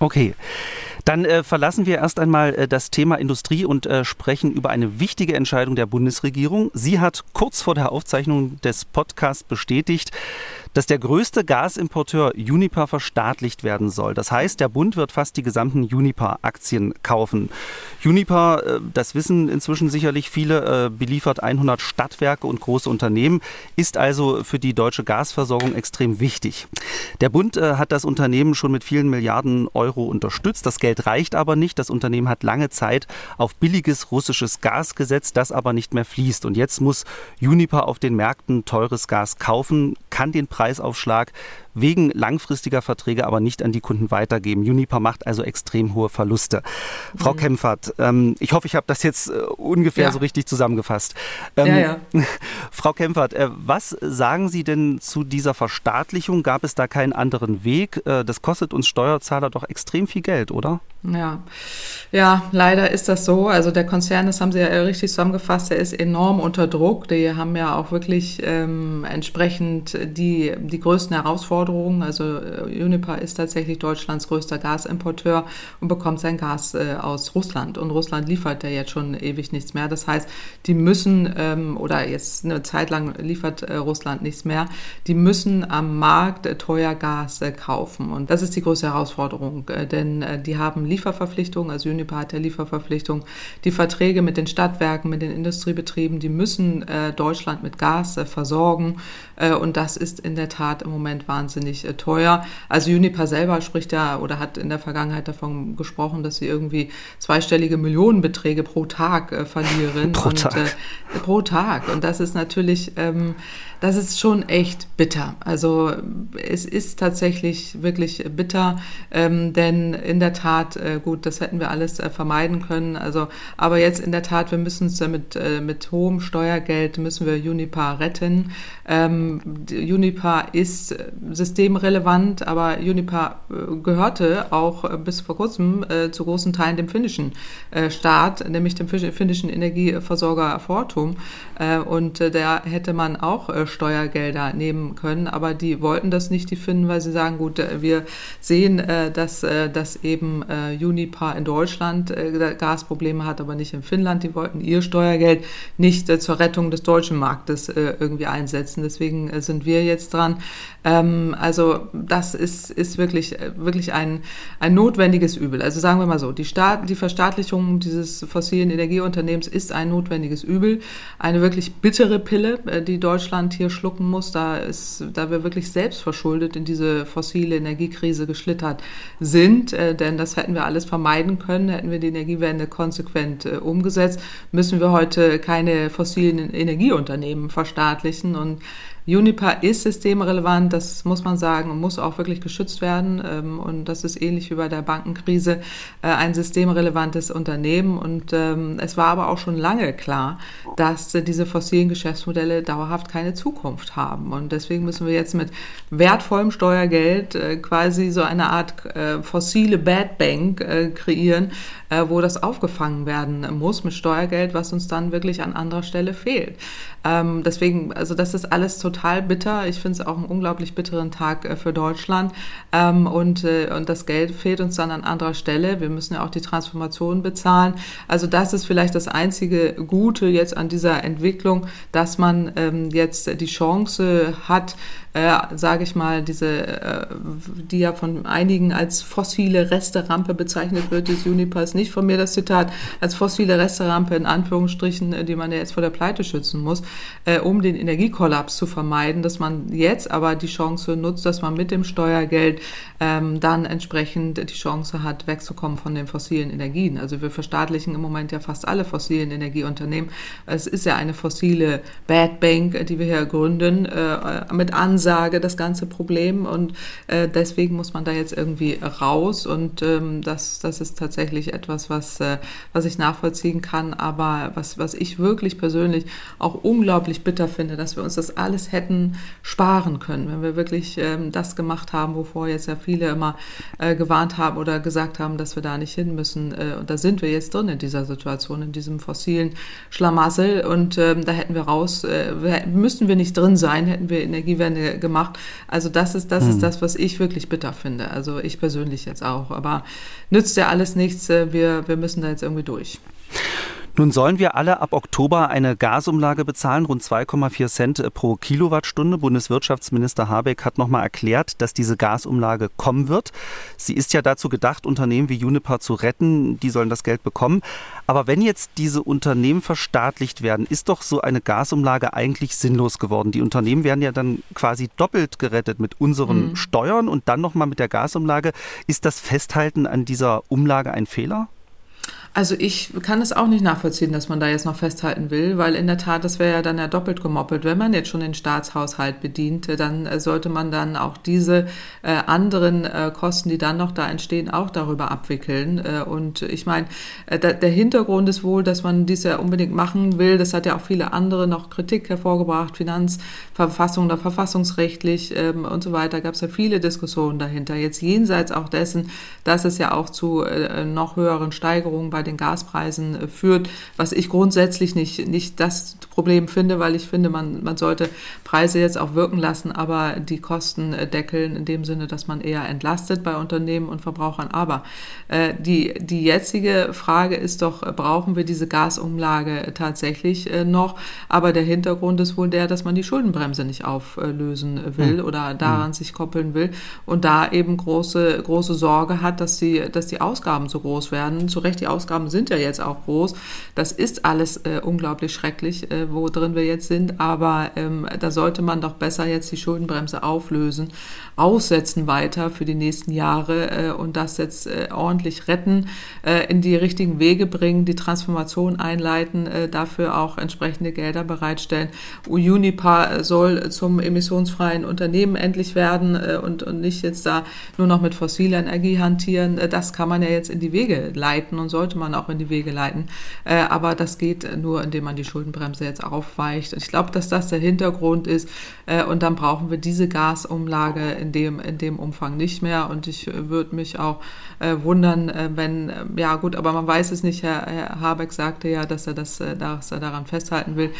Okay. Dann äh, verlassen wir erst einmal äh, das Thema Industrie und äh, sprechen über eine wichtige Entscheidung der Bundesregierung. Sie hat kurz vor der Aufzeichnung des Podcasts bestätigt, dass der größte Gasimporteur Uniper verstaatlicht werden soll. Das heißt, der Bund wird fast die gesamten Uniper-Aktien kaufen. Uniper, äh, das wissen inzwischen sicherlich viele, äh, beliefert 100 Stadtwerke und große Unternehmen, ist also für die deutsche Gasversorgung extrem wichtig. Der Bund äh, hat das Unternehmen schon mit vielen Milliarden Euro unterstützt. Das Geld reicht aber nicht. Das Unternehmen hat lange Zeit auf billiges russisches Gas gesetzt, das aber nicht mehr fließt. Und jetzt muss Uniper auf den Märkten teures Gas kaufen, kann den Preis Preisaufschlag wegen langfristiger Verträge aber nicht an die Kunden weitergeben. Uniper macht also extrem hohe Verluste. Frau mhm. Kempfert, ähm, ich hoffe, ich habe das jetzt äh, ungefähr ja. so richtig zusammengefasst. Ähm, ja, ja. <laughs> Frau Kempfert, äh, was sagen Sie denn zu dieser Verstaatlichung? Gab es da keinen anderen Weg? Äh, das kostet uns Steuerzahler doch extrem viel Geld, oder? Ja. ja, leider ist das so. Also der Konzern, das haben Sie ja richtig zusammengefasst, der ist enorm unter Druck. Die haben ja auch wirklich ähm, entsprechend die, die größten Herausforderungen. Also äh, Uniper ist tatsächlich Deutschlands größter Gasimporteur und bekommt sein Gas äh, aus Russland. Und Russland liefert ja jetzt schon ewig nichts mehr. Das heißt, die müssen, ähm, oder jetzt eine Zeit lang liefert äh, Russland nichts mehr, die müssen am Markt äh, teuer Gas äh, kaufen. Und das ist die größte Herausforderung, äh, denn die haben Lieferverpflichtungen, also Uniper hat ja Lieferverpflichtungen. Die Verträge mit den Stadtwerken, mit den Industriebetrieben, die müssen Deutschland mit Gas versorgen. und das ist in der Tat im Moment wahnsinnig äh, teuer. Also Uniper selber spricht ja oder hat in der Vergangenheit davon gesprochen, dass sie irgendwie zweistellige Millionenbeträge pro Tag äh, verlieren. pro und, Tag. Äh, pro Tag. Und das ist natürlich, ähm, das ist schon echt bitter. Also es ist tatsächlich wirklich bitter, ähm, denn in der Tat, äh, gut, das hätten wir alles äh, vermeiden können. Also, aber jetzt in der Tat, wir müssen es mit, äh, mit hohem Steuergeld müssen wir Unipa retten. Ähm, Unipa ist äh, systemrelevant, aber Unipa äh, gehörte auch äh, bis vor kurzem zu großen Teilen dem finnischen Staat, nämlich dem finnischen Energieversorger Fortum. Und da hätte man auch Steuergelder nehmen können, aber die wollten das nicht, die Finnen, weil sie sagen, gut, wir sehen, dass, dass eben Unipa in Deutschland Gasprobleme hat, aber nicht in Finnland. Die wollten ihr Steuergeld nicht zur Rettung des deutschen Marktes irgendwie einsetzen. Deswegen äh, sind wir jetzt dran. Ähm, also das ist, ist wirklich, äh, wirklich ein, ein notwendiges Übel. Also sagen wir mal so, die, Staat, die Verstaatlichung dieses fossilen Energieunternehmens ist ein notwendiges Übel. Eine wirklich bittere Pille, äh, die Deutschland hier schlucken muss, da, ist, da wir wirklich selbst verschuldet in diese fossile Energiekrise geschlittert sind. Denn das hätten wir alles vermeiden können, hätten wir die Energiewende konsequent umgesetzt, müssen wir heute keine fossilen Energieunternehmen verstaatlichen. Und Uniper ist systemrelevant, das muss man sagen muss auch wirklich geschützt werden. Ähm, und das ist ähnlich wie bei der Bankenkrise äh, ein systemrelevantes Unternehmen. Und ähm, es war aber auch schon lange klar, dass diese fossilen Geschäftsmodelle dauerhaft keine Zukunft haben. Und deswegen müssen wir jetzt mit wertvollem Steuergeld äh, quasi so eine Art äh, fossile Bad Bank kreieren, wo das aufgefangen werden muss mit Steuergeld, was uns dann wirklich an anderer Stelle fehlt. Ähm, deswegen, also das ist alles total bitter. Ich finde es auch einen unglaublich bitteren Tag äh, für Deutschland. Ähm, und, äh, und das Geld fehlt uns dann an anderer Stelle. Wir müssen ja auch die Transformation bezahlen. Also das ist vielleicht das einzige Gute jetzt an dieser Entwicklung, dass man ähm, jetzt die Chance hat, äh, sage ich mal, diese, äh, die ja von einigen als fossile Resterampe bezeichnet wird, des Unipers, nicht von mir das Zitat, als fossile Resterampe in Anführungsstrichen, äh, die man ja jetzt vor der Pleite schützen muss, äh, um den Energiekollaps zu vermeiden, dass man jetzt aber die Chance nutzt, dass man mit dem Steuergeld ähm, dann entsprechend die Chance hat, wegzukommen von den fossilen Energien. Also wir verstaatlichen im Moment ja fast alle fossilen Energieunternehmen. Es ist ja eine fossile Bad Bank, die wir hier gründen, äh, mit Ansatz Ansage, das ganze Problem. Und äh, deswegen muss man da jetzt irgendwie raus. Und ähm, das, das ist tatsächlich etwas, was, äh, was ich nachvollziehen kann. Aber was, was ich wirklich persönlich auch unglaublich bitter finde, dass wir uns das alles hätten sparen können, wenn wir wirklich ähm, das gemacht haben, wovor jetzt ja viele immer äh, gewarnt haben oder gesagt haben, dass wir da nicht hin müssen. Äh, und da sind wir jetzt drin in dieser Situation, in diesem fossilen Schlamassel. Und ähm, da hätten wir raus, äh, müssten wir nicht drin sein, hätten wir Energiewende gemacht. Also das ist, das hm. ist das, was ich wirklich bitter finde. Also ich persönlich jetzt auch. Aber nützt ja alles nichts. Äh, wir, wir müssen da jetzt irgendwie durch. Nun sollen wir alle ab Oktober eine Gasumlage bezahlen, rund 2,4 Cent pro Kilowattstunde. Bundeswirtschaftsminister Habeck hat nochmal erklärt, dass diese Gasumlage kommen wird. Sie ist ja dazu gedacht, Unternehmen wie Uniper zu retten. Die sollen das Geld bekommen. Aber wenn jetzt diese Unternehmen verstaatlicht werden, ist doch so eine Gasumlage eigentlich sinnlos geworden. Die Unternehmen werden ja dann quasi doppelt gerettet mit unseren mhm. Steuern und dann nochmal mit der Gasumlage. Ist das Festhalten an dieser Umlage ein Fehler? Also ich kann es auch nicht nachvollziehen, dass man da jetzt noch festhalten will, weil in der Tat, das wäre ja dann ja doppelt gemoppelt. Wenn man jetzt schon den Staatshaushalt bedient, dann äh, sollte man dann auch diese äh, anderen äh, Kosten, die dann noch da entstehen, auch darüber abwickeln. Äh, und ich meine, äh, der Hintergrund ist wohl, dass man dies ja unbedingt machen will. Das hat ja auch viele andere noch Kritik hervorgebracht, Finanzverfassung oder verfassungsrechtlich ähm, und so weiter. Gab es ja viele Diskussionen dahinter. Jetzt jenseits auch dessen, dass es ja auch zu äh, noch höheren Steigerungen bei den Gaspreisen äh, führt, was ich grundsätzlich nicht, nicht das Problem finde, weil ich finde, man, man sollte Preise jetzt auch wirken lassen, aber die Kosten äh, deckeln in dem Sinne, dass man eher entlastet bei Unternehmen und Verbrauchern. Aber äh, die, die jetzige Frage ist doch, äh, brauchen wir diese Gasumlage tatsächlich äh, noch? Aber der Hintergrund ist wohl der, dass man die Schuldenbremse nicht auflösen will hm. oder daran hm. sich koppeln will und da eben große, große Sorge hat, dass die, dass die Ausgaben so groß werden. Zu Recht, die Ausgaben Ausgaben sind ja jetzt auch groß. Das ist alles äh, unglaublich schrecklich, äh, wo drin wir jetzt sind. Aber ähm, da sollte man doch besser jetzt die Schuldenbremse auflösen, aussetzen weiter für die nächsten Jahre äh, und das jetzt äh, ordentlich retten, äh, in die richtigen Wege bringen, die Transformation einleiten, äh, dafür auch entsprechende Gelder bereitstellen. Unipa soll zum emissionsfreien Unternehmen endlich werden äh, und, und nicht jetzt da nur noch mit fossiler Energie hantieren. Äh, das kann man ja jetzt in die Wege leiten und sollte man auch in die Wege leiten. Äh, aber das geht nur, indem man die Schuldenbremse jetzt aufweicht. Ich glaube, dass das der Hintergrund ist. Äh, und dann brauchen wir diese Gasumlage in dem, in dem Umfang nicht mehr. Und ich äh, würde mich auch äh, wundern, äh, wenn, äh, ja gut, aber man weiß es nicht. Herr, Herr Habeck sagte ja, dass er, das, äh, dass er daran festhalten will.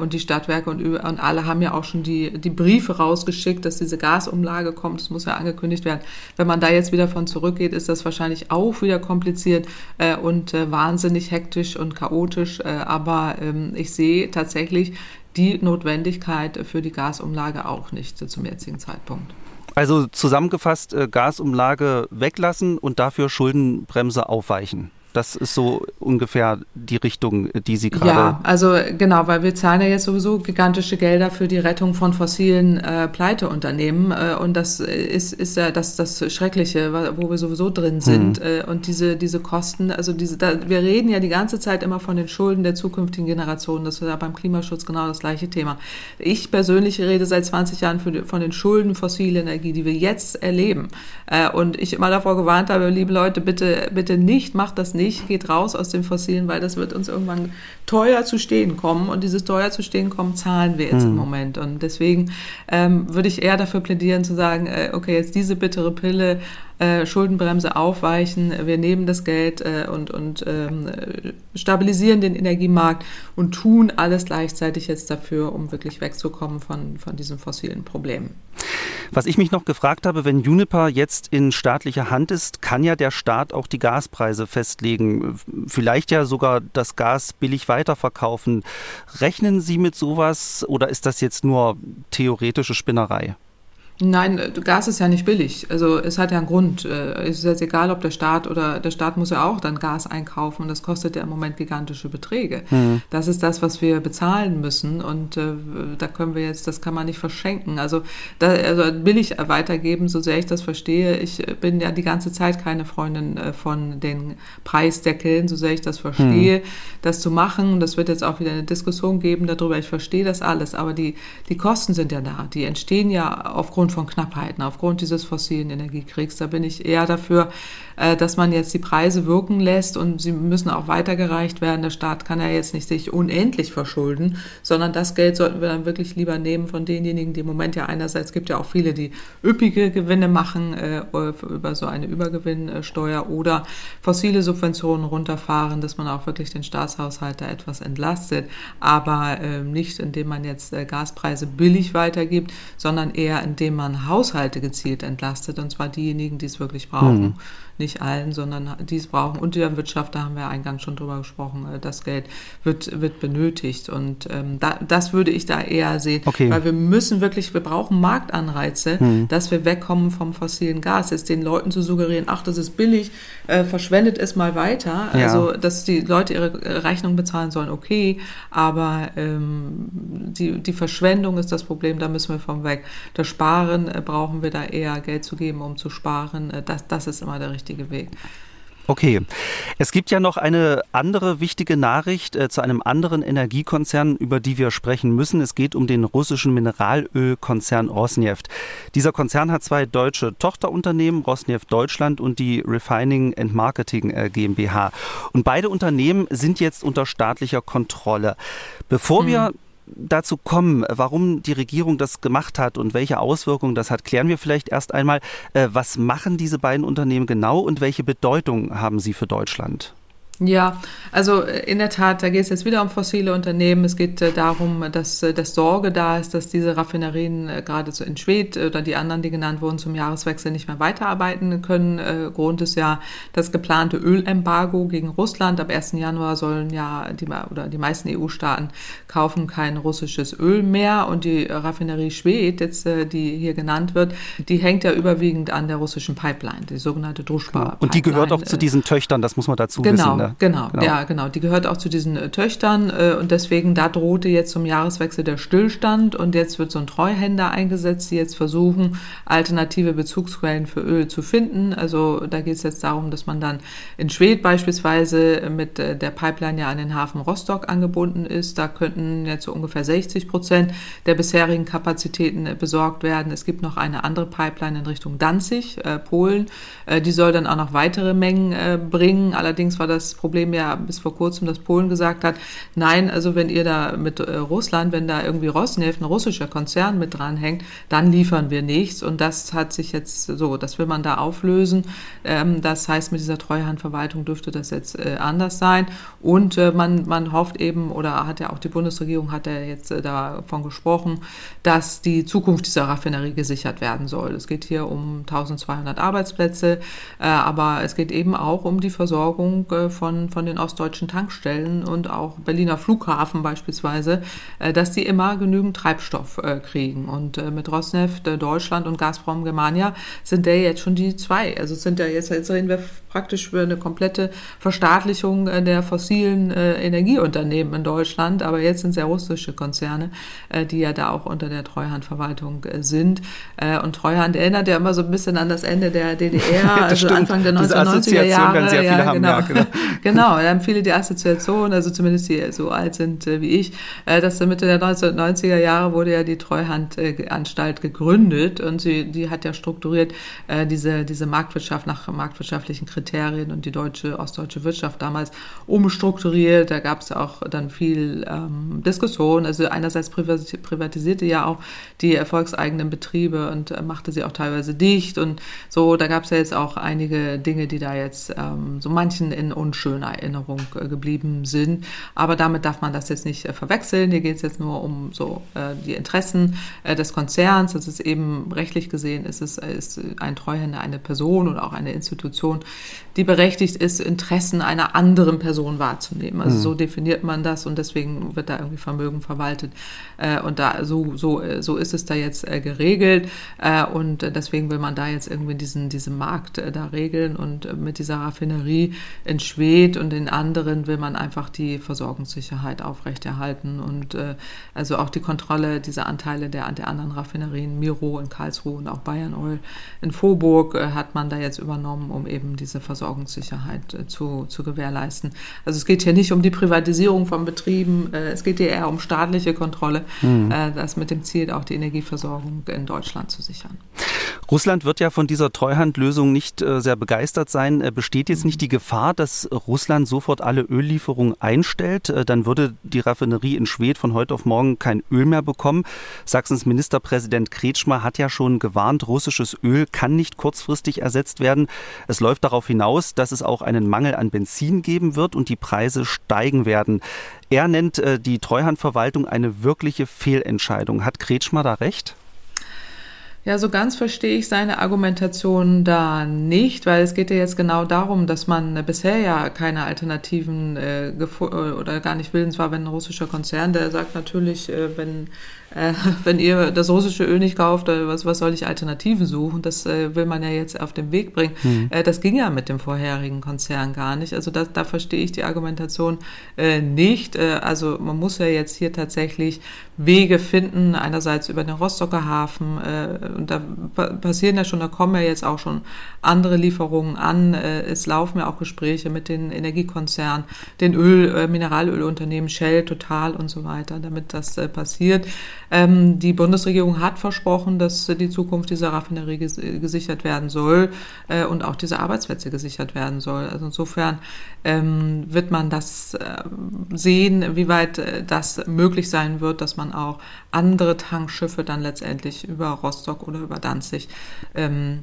Und die Stadtwerke und, und alle haben ja auch schon die, die Briefe rausgeschickt, dass diese Gasumlage kommt. Das muss ja angekündigt werden. Wenn man da jetzt wieder von zurückgeht, ist das wahrscheinlich auch wieder kompliziert äh, und äh, wahnsinnig hektisch und chaotisch. Äh, aber ähm, ich sehe tatsächlich die Notwendigkeit für die Gasumlage auch nicht zum jetzigen Zeitpunkt. Also zusammengefasst, äh, Gasumlage weglassen und dafür Schuldenbremse aufweichen. Das ist so ungefähr die Richtung, die Sie gerade. Ja, also genau, weil wir zahlen ja jetzt sowieso gigantische Gelder für die Rettung von fossilen äh, Pleiteunternehmen. Äh, und das ist, ist ja das, das Schreckliche, wo wir sowieso drin sind. Hm. Äh, und diese, diese Kosten, also diese, da, wir reden ja die ganze Zeit immer von den Schulden der zukünftigen Generationen. Das ist ja beim Klimaschutz genau das gleiche Thema. Ich persönlich rede seit 20 Jahren für, von den Schulden fossile Energie, die wir jetzt erleben. Äh, und ich immer davor gewarnt habe, liebe Leute, bitte, bitte nicht, macht das nicht, geht raus aus den Fossilen, weil das wird uns irgendwann teuer zu stehen kommen. Und dieses teuer zu stehen kommen zahlen wir jetzt mhm. im Moment. Und deswegen ähm, würde ich eher dafür plädieren zu sagen, äh, okay, jetzt diese bittere Pille äh, Schuldenbremse aufweichen, wir nehmen das Geld äh, und, und ähm, stabilisieren den Energiemarkt und tun alles gleichzeitig jetzt dafür, um wirklich wegzukommen von, von diesen fossilen Problemen. Was ich mich noch gefragt habe, wenn Juniper jetzt in staatlicher Hand ist, kann ja der Staat auch die Gaspreise festlegen, vielleicht ja sogar das Gas billig weiterverkaufen. Rechnen Sie mit sowas oder ist das jetzt nur theoretische Spinnerei? Nein, äh, Gas ist ja nicht billig. Also es hat ja einen Grund. Äh, es ist jetzt egal, ob der Staat oder der Staat muss ja auch dann Gas einkaufen und das kostet ja im Moment gigantische Beträge. Mhm. Das ist das, was wir bezahlen müssen und äh, da können wir jetzt, das kann man nicht verschenken. Also, da, also billig weitergeben, so sehr ich das verstehe. Ich bin ja die ganze Zeit keine Freundin äh, von den Preisdeckeln, so sehr ich das verstehe, mhm. das zu machen. Das wird jetzt auch wieder eine Diskussion geben darüber. Ich verstehe das alles, aber die, die Kosten sind ja da. Die entstehen ja aufgrund von Knappheiten, aufgrund dieses fossilen Energiekriegs. Da bin ich eher dafür, äh, dass man jetzt die Preise wirken lässt und sie müssen auch weitergereicht werden. Der Staat kann ja jetzt nicht sich unendlich verschulden, sondern das Geld sollten wir dann wirklich lieber nehmen von denjenigen, die im Moment ja einerseits gibt ja auch viele, die üppige Gewinne machen äh, über so eine Übergewinnsteuer oder fossile Subventionen runterfahren, dass man auch wirklich den Staatshaushalt da etwas entlastet, aber äh, nicht indem man jetzt äh, Gaspreise billig weitergibt, sondern eher indem man Haushalte gezielt entlastet und zwar diejenigen, die es wirklich brauchen. Hm nicht allen, sondern die es brauchen. Und der Wirtschaft, da haben wir eingangs schon drüber gesprochen, äh, das Geld wird, wird benötigt. Und ähm, da, das würde ich da eher sehen. Okay. Weil wir müssen wirklich, wir brauchen Marktanreize, hm. dass wir wegkommen vom fossilen Gas. Jetzt den Leuten zu suggerieren, ach, das ist billig, äh, verschwendet es mal weiter. Ja. Also, dass die Leute ihre Rechnung bezahlen sollen, okay. Aber ähm, die, die Verschwendung ist das Problem, da müssen wir vom weg. Das Sparen äh, brauchen wir da eher Geld zu geben, um zu sparen. Äh, das, das ist immer der richtige richtige Weg. Okay. Es gibt ja noch eine andere wichtige Nachricht äh, zu einem anderen Energiekonzern, über die wir sprechen müssen. Es geht um den russischen Mineralölkonzern Rosneft. Dieser Konzern hat zwei deutsche Tochterunternehmen, Rosneft Deutschland und die Refining and Marketing äh, GmbH. Und beide Unternehmen sind jetzt unter staatlicher Kontrolle. Bevor mhm. wir dazu kommen, warum die Regierung das gemacht hat und welche Auswirkungen das hat, klären wir vielleicht erst einmal, äh, was machen diese beiden Unternehmen genau und welche Bedeutung haben sie für Deutschland? Ja, also äh, in der Tat, da geht es jetzt wieder um fossile Unternehmen. Es geht äh, darum, dass, äh, dass Sorge da ist, dass diese Raffinerien äh, gerade so in Schwed oder die anderen, die genannt wurden, zum Jahreswechsel nicht mehr weiterarbeiten können. Äh, Grund ist ja das geplante Ölembargo gegen Russland. Ab 1. Januar sollen ja die, oder die meisten EU-Staaten kaufen kein russisches Öl mehr. Und die Raffinerie Schwed, jetzt, äh, die hier genannt wird, die hängt ja überwiegend an der russischen Pipeline, die sogenannte Druschba-Pipeline. Und die gehört auch zu diesen Töchtern, das muss man dazu genau. wissen. Ne? Genau, genau, ja, genau. Die gehört auch zu diesen äh, Töchtern äh, und deswegen, da drohte jetzt zum Jahreswechsel der Stillstand und jetzt wird so ein Treuhänder eingesetzt, die jetzt versuchen, alternative Bezugsquellen für Öl zu finden. Also da geht es jetzt darum, dass man dann in Schwed beispielsweise mit äh, der Pipeline ja an den Hafen Rostock angebunden ist. Da könnten jetzt so ungefähr 60 Prozent der bisherigen Kapazitäten äh, besorgt werden. Es gibt noch eine andere Pipeline in Richtung Danzig, äh, Polen. Äh, die soll dann auch noch weitere Mengen bringen. Allerdings war das Problem ja bis vor kurzem, dass Polen gesagt hat, nein, also wenn ihr da mit äh, Russland, wenn da irgendwie Rosneft, ein russischer Konzern mit dranhängt, dann liefern wir nichts. Und das hat sich jetzt so, das will man da auflösen. Ähm, das heißt, mit dieser Treuhandverwaltung dürfte das jetzt äh, anders sein. Und äh, man, man hofft eben, oder hat ja auch die Bundesregierung hat ja jetzt davon gesprochen, dass die Zukunft dieser Raffinerie gesichert werden soll. Es geht hier um 1200 Arbeitsplätze, aber es geht eben auch um die Versorgung von von, von den ostdeutschen Tankstellen und auch Berliner Flughafen beispielsweise, äh, dass die immer genügend Treibstoff äh, kriegen. Und äh, mit Rosneft Deutschland und Gazprom Germania sind der jetzt schon die zwei. Also sind ja jetzt, jetzt reden wir praktisch für eine komplette Verstaatlichung der fossilen Energieunternehmen in Deutschland. Aber jetzt sind es ja russische Konzerne, die ja da auch unter der Treuhandverwaltung sind. Und Treuhand erinnert ja immer so ein bisschen an das Ende der DDR, <laughs> also stimmt. Anfang der 1990er Jahre. Viele ja, haben, genau. Ja, genau. <laughs> <laughs> genau, da haben viele die Assoziation, also zumindest die so alt sind äh, wie ich, äh, dass Mitte der 1990er Jahre wurde ja die Treuhandanstalt gegründet und sie, die hat ja strukturiert äh, diese, diese Marktwirtschaft nach marktwirtschaftlichen Kriterien und die deutsche, ostdeutsche Wirtschaft damals umstrukturiert. Da gab es auch dann viel ähm, Diskussion. Also einerseits privatisierte ja auch die erfolgseigenen Betriebe und äh, machte sie auch teilweise dicht und so. Da gab es ja jetzt auch einige Dinge, die da jetzt ähm, so manchen in unschöner Erinnerung äh, geblieben sind. Aber damit darf man das jetzt nicht äh, verwechseln. Hier geht es jetzt nur um so äh, die Interessen des Konzerns. Das ist eben rechtlich gesehen, ist es ist ein Treuhänder eine Person oder auch eine Institution, die berechtigt ist, Interessen einer anderen Person wahrzunehmen. Also mhm. so definiert man das und deswegen wird da irgendwie Vermögen verwaltet. Äh, und da so, so, äh, so ist es da jetzt äh, geregelt. und deswegen will man da jetzt irgendwie diesen, diesen Markt da regeln und mit dieser Raffinerie in Schwedt und in anderen will man einfach die Versorgungssicherheit aufrechterhalten und also auch die Kontrolle dieser Anteile der, der anderen Raffinerien, Miro in Karlsruhe und auch Bayern Oil in Vorburg hat man da jetzt übernommen, um eben diese Versorgungssicherheit zu, zu gewährleisten. Also es geht hier nicht um die Privatisierung von Betrieben, es geht hier eher um staatliche Kontrolle mhm. äh, das mit dem Ziel, auch die Energieversorgung in Deutschland zu sichern. Russland wird ja von dieser Treuhandlösung nicht äh, sehr begeistert sein. Äh, besteht jetzt nicht die Gefahr, dass Russland sofort alle Öllieferungen einstellt? Äh, dann würde die Raffinerie in Schwedt von heute auf morgen kein Öl mehr bekommen. Sachsens Ministerpräsident Kretschmer hat ja schon gewarnt, russisches Öl kann nicht kurzfristig ersetzt werden. Es läuft darauf hinaus, dass es auch einen Mangel an Benzin geben wird und die Preise steigen werden. Er nennt äh, die Treuhandverwaltung eine wirkliche Fehlentscheidung. Hat Kretschmer da recht? Ja, so ganz verstehe ich seine Argumentation da nicht, weil es geht ja jetzt genau darum, dass man bisher ja keine Alternativen äh, äh oder gar nicht willens war, wenn ein russischer Konzern, der sagt natürlich, äh, wenn äh, wenn ihr das russische Öl nicht kauft, äh, was, was soll ich Alternativen suchen? Das äh, will man ja jetzt auf den Weg bringen. Mhm. Äh, das ging ja mit dem vorherigen Konzern gar nicht. Also das, da verstehe ich die Argumentation äh, nicht. Äh, also man muss ja jetzt hier tatsächlich Wege finden, einerseits über den Rostocker Hafen. Und da passieren ja schon, da kommen ja jetzt auch schon andere Lieferungen an. Es laufen ja auch Gespräche mit den Energiekonzernen, den Öl, Mineralölunternehmen, Shell, Total und so weiter, damit das passiert. Ähm, die Bundesregierung hat versprochen, dass die Zukunft dieser Raffinerie gesichert werden soll äh, und auch diese Arbeitsplätze gesichert werden soll. Also insofern ähm, wird man das äh, sehen, wie weit äh, das möglich sein wird, dass man auch andere Tankschiffe dann letztendlich über Rostock oder über Danzig ähm,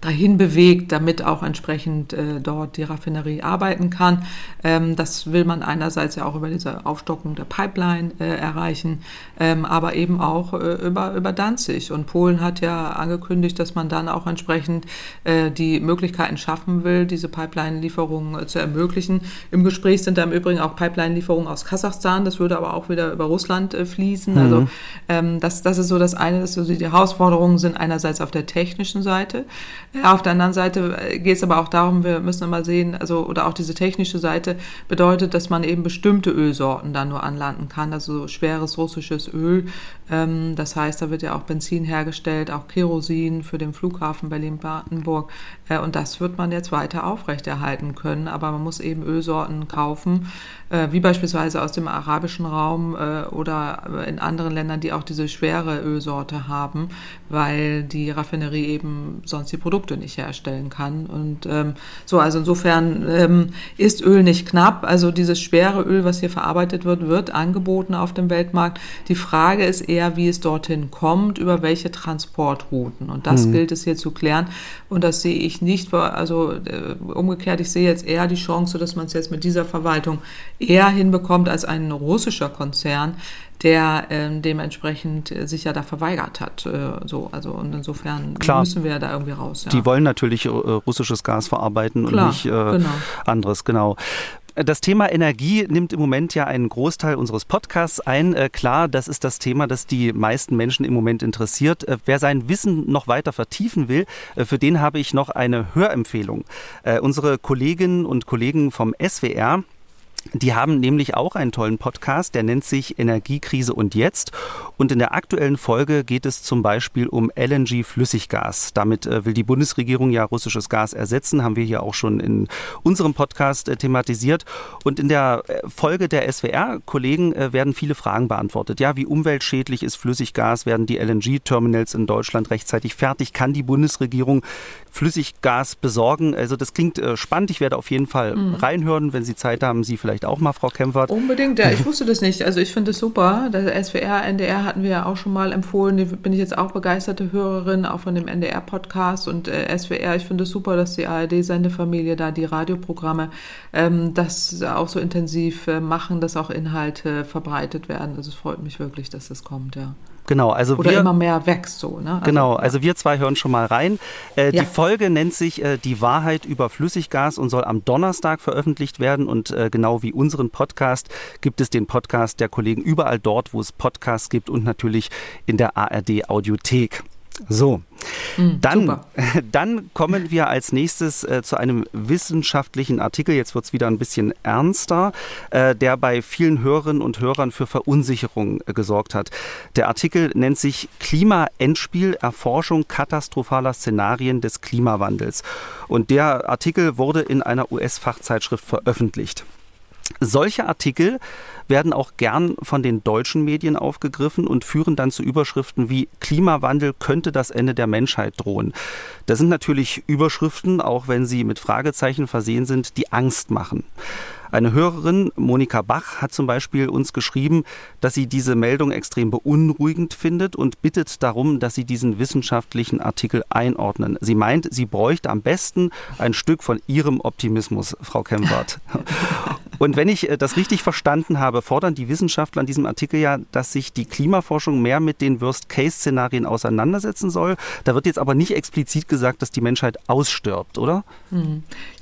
dahin bewegt, damit auch entsprechend äh, dort die Raffinerie arbeiten kann. Ähm, das will man einerseits ja auch über diese Aufstockung der Pipeline äh, erreichen, ähm, aber eben auch äh, über, über Danzig. Und Polen hat ja angekündigt, dass man dann auch entsprechend äh, die Möglichkeiten schaffen will, diese Pipeline-Lieferungen äh, zu ermöglichen. Im Gespräch sind da im Übrigen auch Pipeline-Lieferungen aus Kasachstan, das würde aber auch wieder über Russland äh, fließen. Mhm. Also ähm, das, das ist so das eine, dass so die Herausforderungen sind einerseits auf der technischen Seite. Ja, auf der anderen Seite äh, geht es aber auch darum, wir müssen immer sehen, also oder auch diese technische Seite bedeutet, dass man eben bestimmte Ölsorten dann nur anlanden kann, also schweres russisches Öl. Ähm, das heißt, da wird ja auch Benzin hergestellt, auch Kerosin für den Flughafen Berlin-Brandenburg. Äh, und das wird man jetzt weiter aufrechterhalten können. Aber man muss eben Ölsorten kaufen, wie beispielsweise aus dem arabischen Raum oder in anderen Ländern, die auch diese schwere Ölsorte haben, weil die Raffinerie eben sonst die Produkte Produkte nicht herstellen kann. Und ähm, so, also insofern ähm, ist Öl nicht knapp. Also dieses schwere Öl, was hier verarbeitet wird, wird angeboten auf dem Weltmarkt. Die Frage ist eher, wie es dorthin kommt, über welche Transportrouten. Und das mhm. gilt es hier zu klären. Und das sehe ich nicht, also äh, umgekehrt, ich sehe jetzt eher die Chance, dass man es jetzt mit dieser Verwaltung eher hinbekommt als ein russischer Konzern, der ähm, dementsprechend äh, sich ja da verweigert hat. Äh, so, also und insofern Klar. müssen wir da irgendwie raus. Ja. Die wollen natürlich äh, russisches Gas verarbeiten Klar, und nicht äh, genau. anderes, genau. Das Thema Energie nimmt im Moment ja einen Großteil unseres Podcasts ein. Äh, klar, das ist das Thema, das die meisten Menschen im Moment interessiert. Wer sein Wissen noch weiter vertiefen will, für den habe ich noch eine Hörempfehlung. Unsere Kolleginnen und Kollegen vom SWR die haben nämlich auch einen tollen Podcast, der nennt sich Energiekrise und jetzt. Und in der aktuellen Folge geht es zum Beispiel um LNG-Flüssiggas. Damit äh, will die Bundesregierung ja russisches Gas ersetzen, haben wir hier auch schon in unserem Podcast äh, thematisiert. Und in der äh, Folge der SWR-Kollegen werden viele Fragen beantwortet. Ja, wie umweltschädlich ist Flüssiggas? Werden die LNG-Terminals in Deutschland rechtzeitig fertig? Kann die Bundesregierung Flüssiggas besorgen? Also das klingt spannend. Ich werde auf jeden Fall mhm. reinhören, wenn Sie Zeit haben. Sie vielleicht auch mal, Frau Kempfert. Unbedingt, ja. Ich <laughs> wusste das nicht. Also ich finde es super. Das SWR, NDR hatten wir ja auch schon mal empfohlen. Da bin ich jetzt auch begeisterte Hörerin, auch von dem NDR-Podcast und äh, SWR. Ich finde es super, dass die ARD-Sendefamilie da die Radioprogramme ähm, das auch so intensiv äh, machen, dass auch Inhalte verbreitet werden. Also es freut mich wirklich, dass das kommt, ja. Genau, also Oder wir, immer mehr wächst so, ne? Also, genau, also wir zwei hören schon mal rein. Äh, Ja. Die Folge nennt sich äh, Die Wahrheit über Flüssiggas und soll am Donnerstag veröffentlicht werden. Und äh, genau wie unseren Podcast gibt es den Podcast der Kollegen überall dort, wo es Podcasts gibt und natürlich in der ARD Audiothek. So, dann, super. <laughs> dann kommen wir als nächstes äh, zu einem wissenschaftlichen Artikel. Jetzt wird es wieder ein bisschen ernster, äh, der bei vielen Hörerinnen und Hörern für Verunsicherung äh, gesorgt hat. Der Artikel nennt sich Klima-Endspiel, Erforschung katastrophaler Szenarien des Klimawandels. Und der Artikel wurde in einer US-Fachzeitschrift veröffentlicht. Solche Artikel werden auch gern von den deutschen Medien aufgegriffen und führen dann zu Überschriften wie Klimawandel könnte das Ende der Menschheit drohen. Das sind natürlich Überschriften, auch wenn sie mit Fragezeichen versehen sind, die Angst machen. Eine Hörerin, Monika Bach, hat zum Beispiel uns geschrieben, dass sie diese Meldung extrem beunruhigend findet und bittet darum, dass sie diesen wissenschaftlichen Artikel einordnen. Sie meint, sie bräuchte am besten ein Stück von ihrem Optimismus, Frau Kempfert. <laughs> Und wenn ich äh, das richtig verstanden habe, fordern die Wissenschaftler in diesem Artikel ja, dass sich die Klimaforschung mehr mit den Worst-Case-Szenarien auseinandersetzen soll. Da wird jetzt aber nicht explizit gesagt, dass die Menschheit ausstirbt, oder?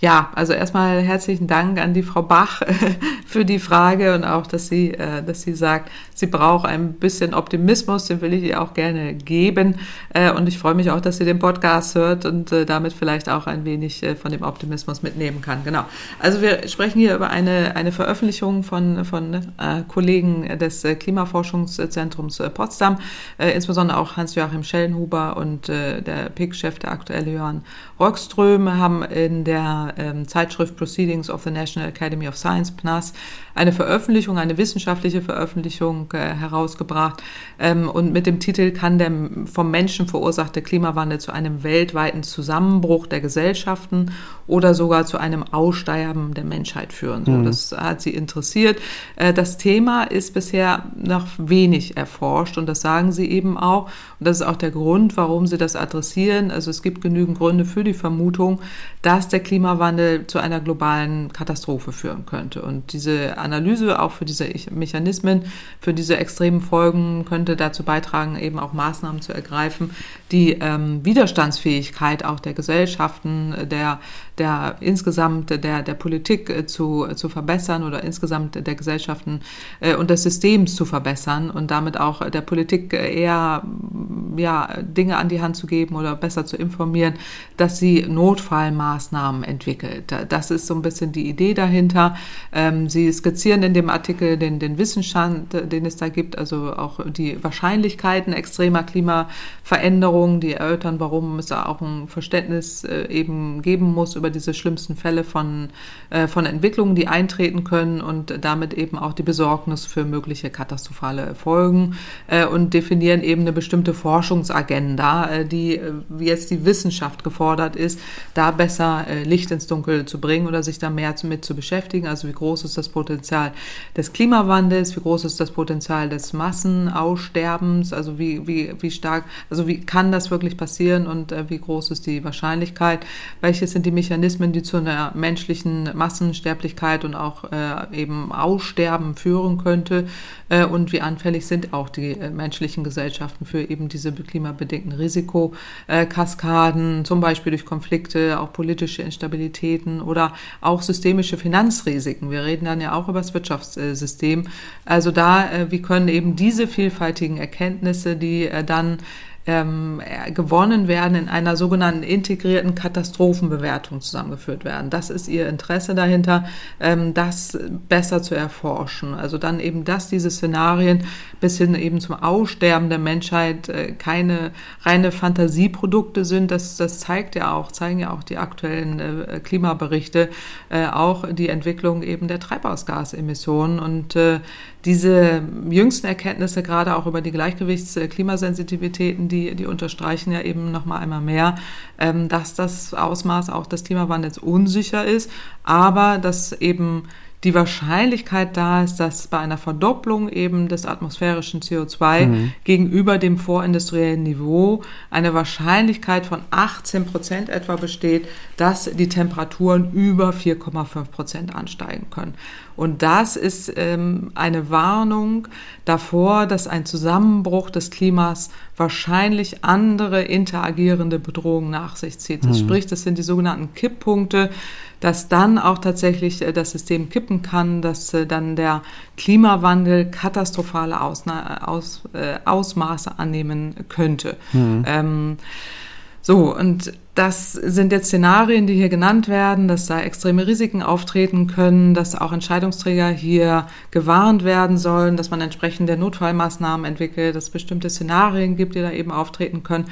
Ja, also erstmal herzlichen Dank an die Frau Bach <laughs> für die Frage und auch, dass sie, äh, dass sie sagt, sie braucht ein bisschen Optimismus, den will ich ihr auch gerne geben. Äh, Und ich freue mich auch, dass sie den Podcast hört und äh, damit vielleicht auch ein wenig von dem Optimismus mitnehmen kann. Genau. Also wir sprechen hier über eine, eine Veröffentlichung von, von Kollegen des Klimaforschungszentrums Potsdam, insbesondere auch Hans-Joachim Schellenhuber und der PIC-Chef, der aktuelle Johann Rockström, haben in der ähm, Zeitschrift Proceedings of the National Academy of Science, PNAS, eine Veröffentlichung, eine wissenschaftliche Veröffentlichung äh, herausgebracht. Ähm, und mit dem Titel kann der vom Menschen verursachte Klimawandel zu einem weltweiten Zusammenbruch der Gesellschaften oder sogar zu einem Aussterben der Menschheit führen. So, Das hat sie interessiert. Äh, das Thema ist bisher noch wenig erforscht und das sagen sie eben auch. Und das ist auch der Grund, warum sie das adressieren. Also es gibt genügend Gründe für die Vermutung, dass der Klimawandel zu einer globalen Katastrophe führen könnte. Und diese Analyse auch für diese Mechanismen, für diese extremen Folgen könnte dazu beitragen, eben auch Maßnahmen zu ergreifen, die ähm, Widerstandsfähigkeit auch der Gesellschaften, der, der insgesamt der, der Politik äh, zu, zu verbessern oder insgesamt der Gesellschaften äh, und des Systems zu verbessern und damit auch der Politik äh, eher ja, Dinge an die Hand zu geben oder besser zu informieren, dass sie Notfallmaßnahmen entwickelt. Da- Das ist so ein bisschen die Idee dahinter. Ähm, sie skizzieren in dem Artikel den, den Wissensstand, äh, den es da gibt, also auch die Wahrscheinlichkeiten extremer Klimaveränderungen, die erörtern, warum es da auch ein Verständnis äh, eben geben muss über diese schlimmsten Fälle von, äh, von Entwicklungen, die eintreten können und damit eben auch die Besorgnis für mögliche katastrophale Folgen äh, und definieren eben eine bestimmte Forschungsagenda, äh, die äh, jetzt die Wissenschaft gefordert ist, da besser äh, Licht ins Dunkel zu bringen oder sich da mehr mit zu beschäftigen. Also wie groß ist das Potenzial des Klimawandels, wie groß ist das Potenzial des Massenaussterbens, also wie, wie, wie stark, also wie kann das wirklich passieren und äh, wie groß ist die Wahrscheinlichkeit, welche sind die Mechanismen, Mechanismen, die zu einer menschlichen Massensterblichkeit und auch äh, eben Aussterben führen könnte äh, und wie anfällig sind auch die äh, menschlichen Gesellschaften für eben diese klimabedingten Risikokaskaden, zum Beispiel durch Konflikte, auch politische Instabilitäten oder auch systemische Finanzrisiken. Wir reden dann ja auch über das Wirtschaftssystem. Also da, äh, wie können eben diese vielfältigen Erkenntnisse, die äh, dann ähm, gewonnen werden, in einer sogenannten integrierten Katastrophenbewertung zusammengeführt werden. Das ist ihr Interesse dahinter, ähm, das besser zu erforschen. Also dann eben, dass diese Szenarien bis hin eben zum Aussterben der Menschheit äh, keine reine Fantasieprodukte sind. Das, das zeigt ja auch, zeigen ja auch die aktuellen äh, Klimaberichte, äh, auch die Entwicklung eben der Treibhausgasemissionen und äh, diese jüngsten Erkenntnisse, gerade auch über die Gleichgewichts-Klimasensitivitäten, die, die unterstreichen ja eben nochmal einmal mehr, ähm, dass das Ausmaß auch des Klimawandels unsicher ist, aber dass eben die Wahrscheinlichkeit da ist, dass bei einer Verdopplung eben des atmosphärischen CO2 mhm. gegenüber dem vorindustriellen Niveau eine Wahrscheinlichkeit von 18 Prozent etwa besteht, dass die Temperaturen über 4,5 Prozent ansteigen können. Und das ist ähm, eine Warnung davor, dass ein Zusammenbruch des Klimas wahrscheinlich andere interagierende Bedrohungen nach sich zieht. Das mhm. Sprich, das sind die sogenannten Kipppunkte, dass dann auch tatsächlich äh, das System kippen kann, dass äh, dann der Klimawandel katastrophale Ausna Aus, äh, Ausmaße annehmen könnte. Mhm. Ähm, so, und das sind jetzt Szenarien, die hier genannt werden, dass da extreme Risiken auftreten können, dass auch Entscheidungsträger hier gewarnt werden sollen, dass man entsprechende Notfallmaßnahmen entwickelt, dass es bestimmte Szenarien gibt, die da eben auftreten können.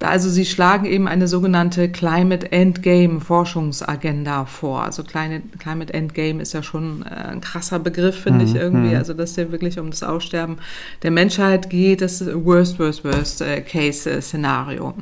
Also sie schlagen eben eine sogenannte Climate Endgame Forschungsagenda vor. Also Climate Endgame ist ja schon äh, ein krasser Begriff, finde mhm. ich irgendwie. Mhm. Also dass hier wirklich um das Aussterben der Menschheit geht, das Worst, Worst, Worst äh, Case Szenario.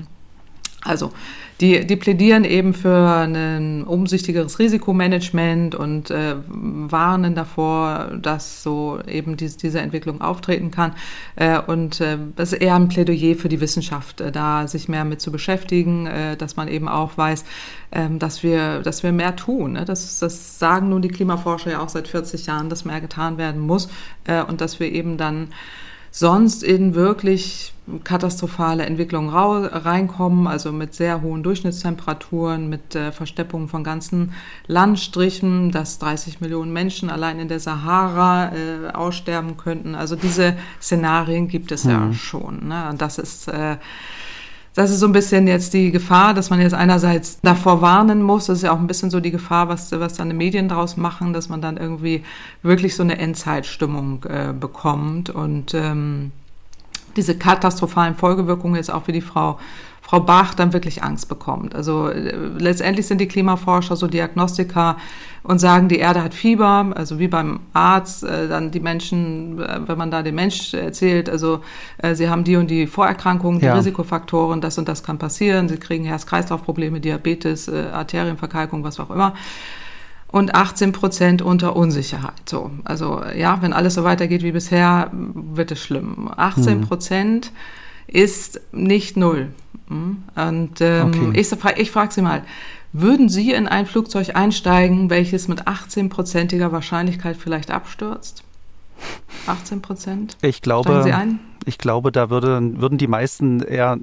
Also die, die plädieren eben für ein umsichtigeres Risikomanagement und äh, warnen davor, dass so eben diese, diese Entwicklung auftreten kann. Äh, und äh, das ist eher ein Plädoyer für die Wissenschaft, äh, da sich mehr mit zu beschäftigen, äh, dass man eben auch weiß, äh, dass, wir, dass wir mehr tun. Ne? Das, das sagen nun die Klimaforscher ja auch seit 40 Jahren, dass mehr getan werden muss äh, und dass wir eben dann sonst in wirklich katastrophale Entwicklungen reinkommen, also mit sehr hohen Durchschnittstemperaturen, mit äh, Versteppungen von ganzen Landstrichen, dass 30 Millionen Menschen allein in der Sahara äh, aussterben könnten. Also diese Szenarien gibt es mhm. ja schon. Ne? Und das ist äh, das ist so ein bisschen jetzt die Gefahr, dass man jetzt einerseits davor warnen muss. Das ist ja auch ein bisschen so die Gefahr, was, was dann die Medien draus machen, dass man dann irgendwie wirklich so eine Endzeitstimmung äh, bekommt und ähm, diese katastrophalen Folgewirkungen jetzt auch wie die Frau Frau Bach dann wirklich Angst bekommt. Also äh, letztendlich sind die Klimaforscher so Diagnostiker und sagen, die Erde hat Fieber, also wie beim Arzt, äh, dann die Menschen, äh, wenn man da dem Mensch erzählt, also äh, sie haben die und die Vorerkrankungen, die ja. Risikofaktoren, das und das kann passieren, sie kriegen Herz-Kreislauf-Probleme, Diabetes, äh, Arterienverkalkung, was auch immer und 18 Prozent unter Unsicherheit. So, also ja, wenn alles so weitergeht wie bisher, wird es schlimm. 18 Prozent mhm. Ist nicht null. Hm? Und ähm, okay. ich, ich frage Sie mal, würden Sie in ein Flugzeug einsteigen, welches mit 18-prozentiger Wahrscheinlichkeit vielleicht abstürzt? 18 Prozent? Ich glaube. Sie ein? Ich glaube, da würde, würden die meisten eher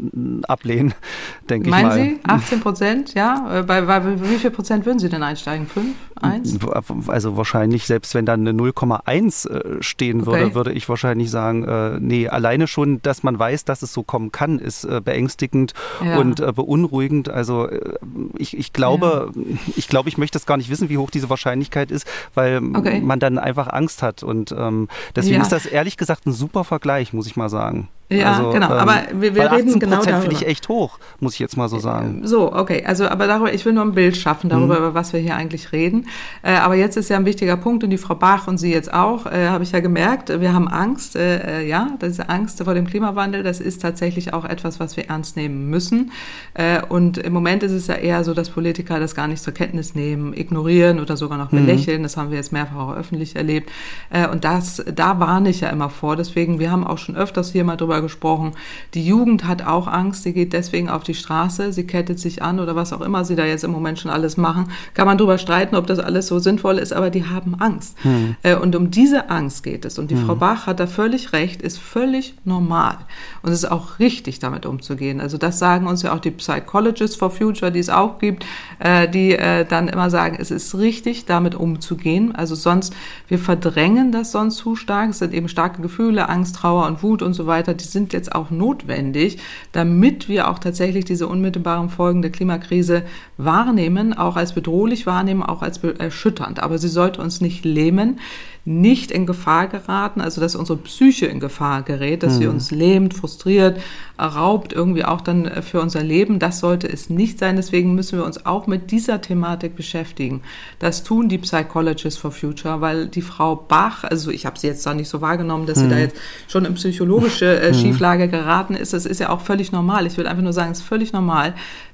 ablehnen, <laughs> denke ich mal. Meinen Sie 18 Prozent? Ja? Bei, bei, wie viel Prozent würden Sie denn einsteigen? Fünf? Eins? Also wahrscheinlich, selbst wenn dann eine 0,1 äh, stehen okay. würde, würde ich wahrscheinlich sagen, äh, nee, alleine schon, dass man weiß, dass es so kommen kann, ist äh, beängstigend ja. und äh, beunruhigend. Also äh, ich, ich glaube, ja. ich glaube, ich möchte das gar nicht wissen, wie hoch diese Wahrscheinlichkeit ist, weil okay. man dann einfach Angst hat. Und ähm, deswegen ja. ist das ehrlich gesagt ein super Vergleich, muss ich mal sagen sagen. Ja, also, genau. Ähm, aber wir, wir reden genau darüber. finde ich echt hoch, muss ich jetzt mal so sagen. So, okay. Also, aber darüber, ich will nur ein Bild schaffen darüber, mhm. über was wir hier eigentlich reden. Äh, aber jetzt ist ja ein wichtiger Punkt und die Frau Bach und Sie jetzt auch, äh, habe ich ja gemerkt, wir haben Angst. Äh, äh ja, diese Angst vor dem Klimawandel, das ist tatsächlich auch etwas, was wir ernst nehmen müssen. Äh, und im Moment ist es ja eher so, dass Politiker das gar nicht zur Kenntnis nehmen, ignorieren oder sogar noch mhm. belächeln. Mhm. Das haben wir jetzt mehrfach auch öffentlich erlebt. Äh, und das, da warne ich ja immer vor. Deswegen, wir haben auch schon öfters hier mal drüber gesprochen. Die Jugend hat auch Angst, sie geht deswegen auf die Straße, sie kettet sich an oder was auch immer sie da jetzt im Moment schon alles machen. Kann man darüber streiten, ob das alles so sinnvoll ist, aber die haben Angst. Hm. Äh, und um diese Angst geht es. Und die hm. Frau Bach hat da völlig recht, ist völlig normal. Und es ist auch richtig, damit umzugehen. Also das sagen uns ja auch die Psychologists for Future, die es auch gibt, äh, die äh, dann immer sagen, es ist richtig, damit umzugehen. Also sonst, wir verdrängen das sonst zu stark. Es sind eben starke Gefühle, Angst, Trauer und Wut und so weiter. Die sind jetzt auch notwendig, damit wir auch tatsächlich diese unmittelbaren Folgen der Klimakrise wahrnehmen, auch als bedrohlich wahrnehmen, auch als erschütternd. Aber sie sollte uns nicht lähmen nicht in Gefahr geraten, also dass unsere Psyche in Gefahr gerät, dass mhm. sie uns lähmt, frustriert, raubt irgendwie auch dann äh, für unser Leben. Das sollte es nicht sein. Deswegen müssen wir uns auch mit dieser Thematik beschäftigen. Das tun die Psychologists for Future, weil die Frau Bach, also ich habe sie jetzt da nicht so wahrgenommen, dass mhm. sie da mhm. jetzt schon in psychologische äh, mhm. Schieflage geraten ist. Das ist ja auch völlig normal. Ich will einfach nur sagen, es ist völlig normal,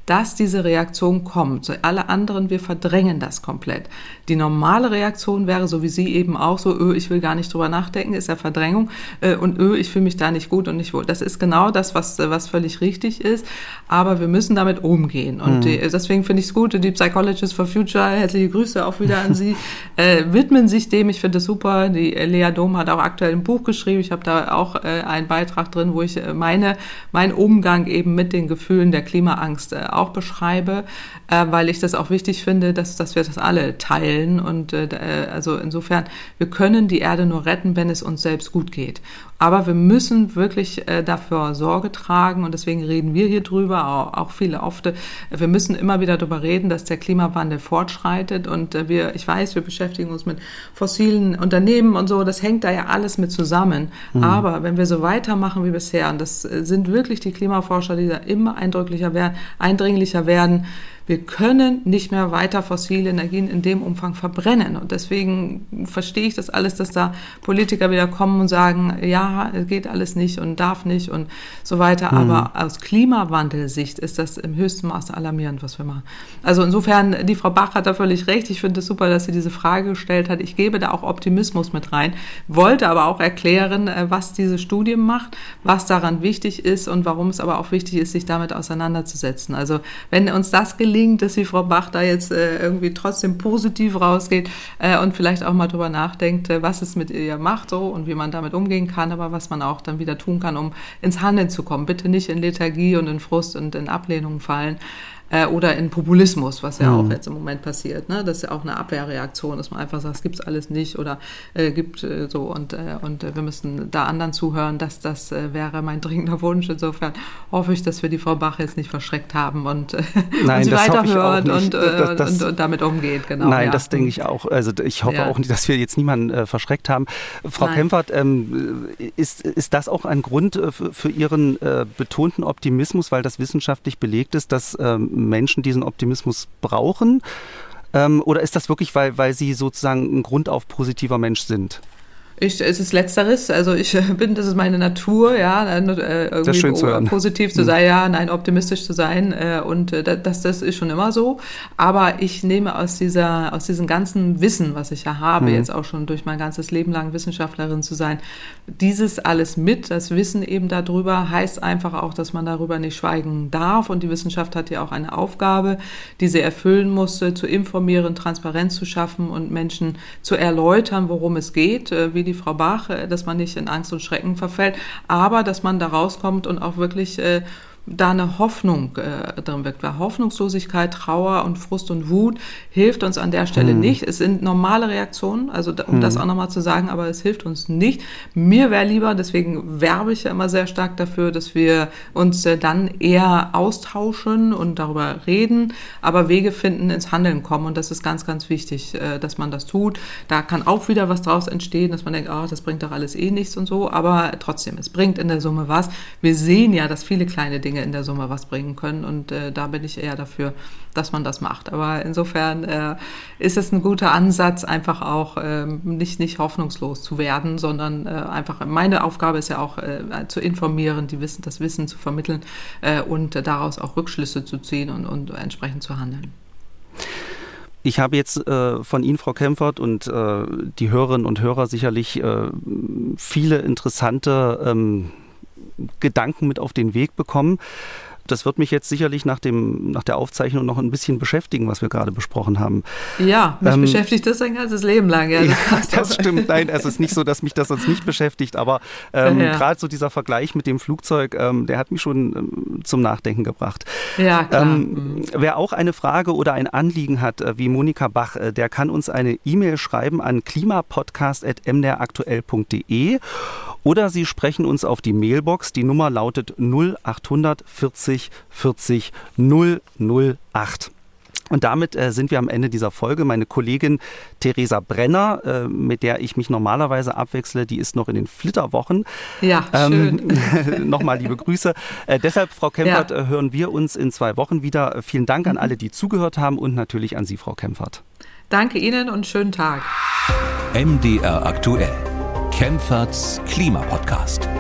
dass diese Reaktion kommt. Alle anderen, wir verdrängen das komplett. Die normale Reaktion wäre, so wie Sie eben auch, so, öh, ich will gar nicht drüber nachdenken, ist ja Verdrängung äh, und öh, ich fühle mich da nicht gut und nicht wohl. Das ist genau das, was, was völlig richtig ist, aber wir müssen damit umgehen und mhm. deswegen finde ich es gut, die Psychologists for Future, herzliche Grüße auch wieder an Sie, <laughs> äh, widmen sich dem, ich finde es super, die Lea Dom hat auch aktuell ein Buch geschrieben, ich habe da auch äh, einen Beitrag drin, wo ich äh, meine, mein Umgang eben mit den Gefühlen der Klimaangst äh, auch beschreibe, äh, weil ich das auch wichtig finde, dass, dass wir das alle teilen. Und äh, äh, also insofern, wir können die Erde nur retten, wenn es uns selbst gut geht. Aber wir müssen wirklich äh, dafür Sorge tragen und deswegen reden wir hier drüber, auch, auch viele oft. Wir müssen immer wieder darüber reden, dass der Klimawandel fortschreitet und äh, wir, ich weiß, wir beschäftigen uns mit fossilen Unternehmen und so, das hängt da ja alles mit zusammen. Mhm. Aber wenn wir so weitermachen wie bisher, und das äh, sind wirklich die Klimaforscher, die da immer eindrücklicher werden, eindringlicher werden, wir können nicht mehr weiter fossile Energien in dem Umfang verbrennen. Und deswegen verstehe ich das alles, dass da Politiker wieder kommen und sagen, ja, es geht alles nicht und darf nicht und so weiter. Mhm. Aber aus Klimawandelsicht ist das im höchsten Maße alarmierend, was wir machen. Also insofern, die Frau Bach hat da völlig recht. Ich finde es super, dass sie diese Frage gestellt hat. Ich gebe da auch Optimismus mit rein, wollte aber auch erklären, äh, was diese Studie macht, was daran wichtig ist und warum es aber auch wichtig ist, sich damit auseinanderzusetzen. Also wenn uns das gelingt, gelingt, dass die Frau Bach da jetzt äh, irgendwie trotzdem positiv rausgeht äh, und vielleicht auch mal drüber nachdenkt, äh, was es mit ihr macht so und wie man damit umgehen kann, aber was man auch dann wieder tun kann, um ins Handeln zu kommen. Bitte nicht in Lethargie und in Frust und in Ablehnung fallen äh, oder in Populismus, was ja mhm. auch jetzt im Moment passiert. Ne? Das ist ja auch eine Abwehrreaktion, dass man einfach sagt, es gibt's alles nicht oder äh, gibt äh, so und, äh, und äh, wir müssen da anderen zuhören. dass das äh, wäre mein dringender Wunsch. Insofern hoffe ich, dass wir die Frau Bach jetzt nicht verschreckt haben und, äh, <laughs> nein, und sie weiterhört und, äh, das, und, und, damit umgeht. Genau, nein, ja. das denke ich auch. Also ich hoffe ja. auch nicht, dass wir jetzt niemanden äh, verschreckt haben. Frau nein. Kempfert, ähm, ist, ist das auch ein Grund äh, für, für Ihren äh, betonten Optimismus, weil das wissenschaftlich belegt ist, dass ähm, Menschen diesen Optimismus brauchen? Ähm, oder ist das wirklich, weil, weil sie sozusagen ein grundauf positiver Mensch sind? Ich, es ist Letzteres. Also ich <laughs> bin, das ist meine Natur, ja, äh, irgendwie zu positiv zu mhm. sein, ja, nein, optimistisch zu sein. Äh, und äh, das, das ist schon immer so. Aber ich nehme aus dieser, aus diesem ganzen Wissen, was ich ja habe, mhm. jetzt auch schon durch mein ganzes Leben lang Wissenschaftlerin zu sein, dieses alles mit, das Wissen eben darüber, heißt einfach auch, dass man darüber nicht schweigen darf. Und die Wissenschaft hat ja auch eine Aufgabe, die sie erfüllen musste, zu informieren, Transparenz zu schaffen und Menschen zu erläutern, worum es geht, wie die die Frau Bach, dass man nicht in Angst und Schrecken verfällt, aber dass man da rauskommt und auch wirklich äh, da eine Hoffnung äh, drin wirkt. Weil Hoffnungslosigkeit, Trauer und Frust und Wut hilft uns an der Stelle hm. nicht. Es sind normale Reaktionen, also um hm. das auch nochmal zu sagen, aber es hilft uns nicht. Mir wäre lieber, deswegen werbe ich ja immer sehr stark dafür, dass wir uns äh, dann eher austauschen und darüber reden, aber Wege finden, ins Handeln kommen. Und das ist ganz, ganz wichtig, äh, dass man das tut. Da kann auch wieder was draus entstehen, dass man denkt, oh, das bringt doch alles eh nichts und so, aber trotzdem, es bringt in der Summe was. Wir sehen ja, dass viele kleine Dinge Dinge in der Summe was bringen können. Und äh, da bin ich eher dafür, dass man das macht. Aber insofern äh, ist es ein guter Ansatz, einfach auch äh, nicht, nicht hoffnungslos zu werden, sondern äh, einfach, meine Aufgabe ist ja auch äh, zu informieren, die Wissen, das Wissen zu vermitteln äh, und daraus auch Rückschlüsse zu ziehen und, und entsprechend zu handeln. Ich habe jetzt äh, von Ihnen, Frau Kempfert, und äh, die Hörerinnen und Hörer sicherlich äh, viele interessante ähm, Gedanken mit auf den Weg bekommen das wird mich jetzt sicherlich nach, dem, nach der Aufzeichnung noch ein bisschen beschäftigen, was wir gerade besprochen haben. Ja, mich ähm, beschäftigt das ein ganzes Leben lang. Ja, <laughs> das, ja, das stimmt. Nein, es ist nicht so, dass mich das sonst nicht beschäftigt, aber ähm, ja. gerade so dieser Vergleich mit dem Flugzeug, ähm, der hat mich schon ähm, zum Nachdenken gebracht. Ja, klar. Ähm, mhm. Wer auch eine Frage oder ein Anliegen hat, äh, wie Monika Bach, äh, der kann uns eine E-Mail schreiben an klimapodcast.mdraktuell.de oder Sie sprechen uns auf die Mailbox. Die Nummer lautet 0800 40 40 008. Und damit äh, sind wir am Ende dieser Folge. Meine Kollegin Theresa Brenner, äh, mit der ich mich normalerweise abwechsle, die ist noch in den Flitterwochen. Ja, ähm, schön. <laughs> Nochmal liebe Grüße. Äh, deshalb, Frau Kempfert, ja. Äh, hören wir uns in zwei Wochen wieder. Äh, vielen Dank an mhm. alle, die zugehört haben und natürlich an Sie, Frau Kempfert. Danke Ihnen und schönen Tag. MDR aktuell. Kempferts Klimapodcast.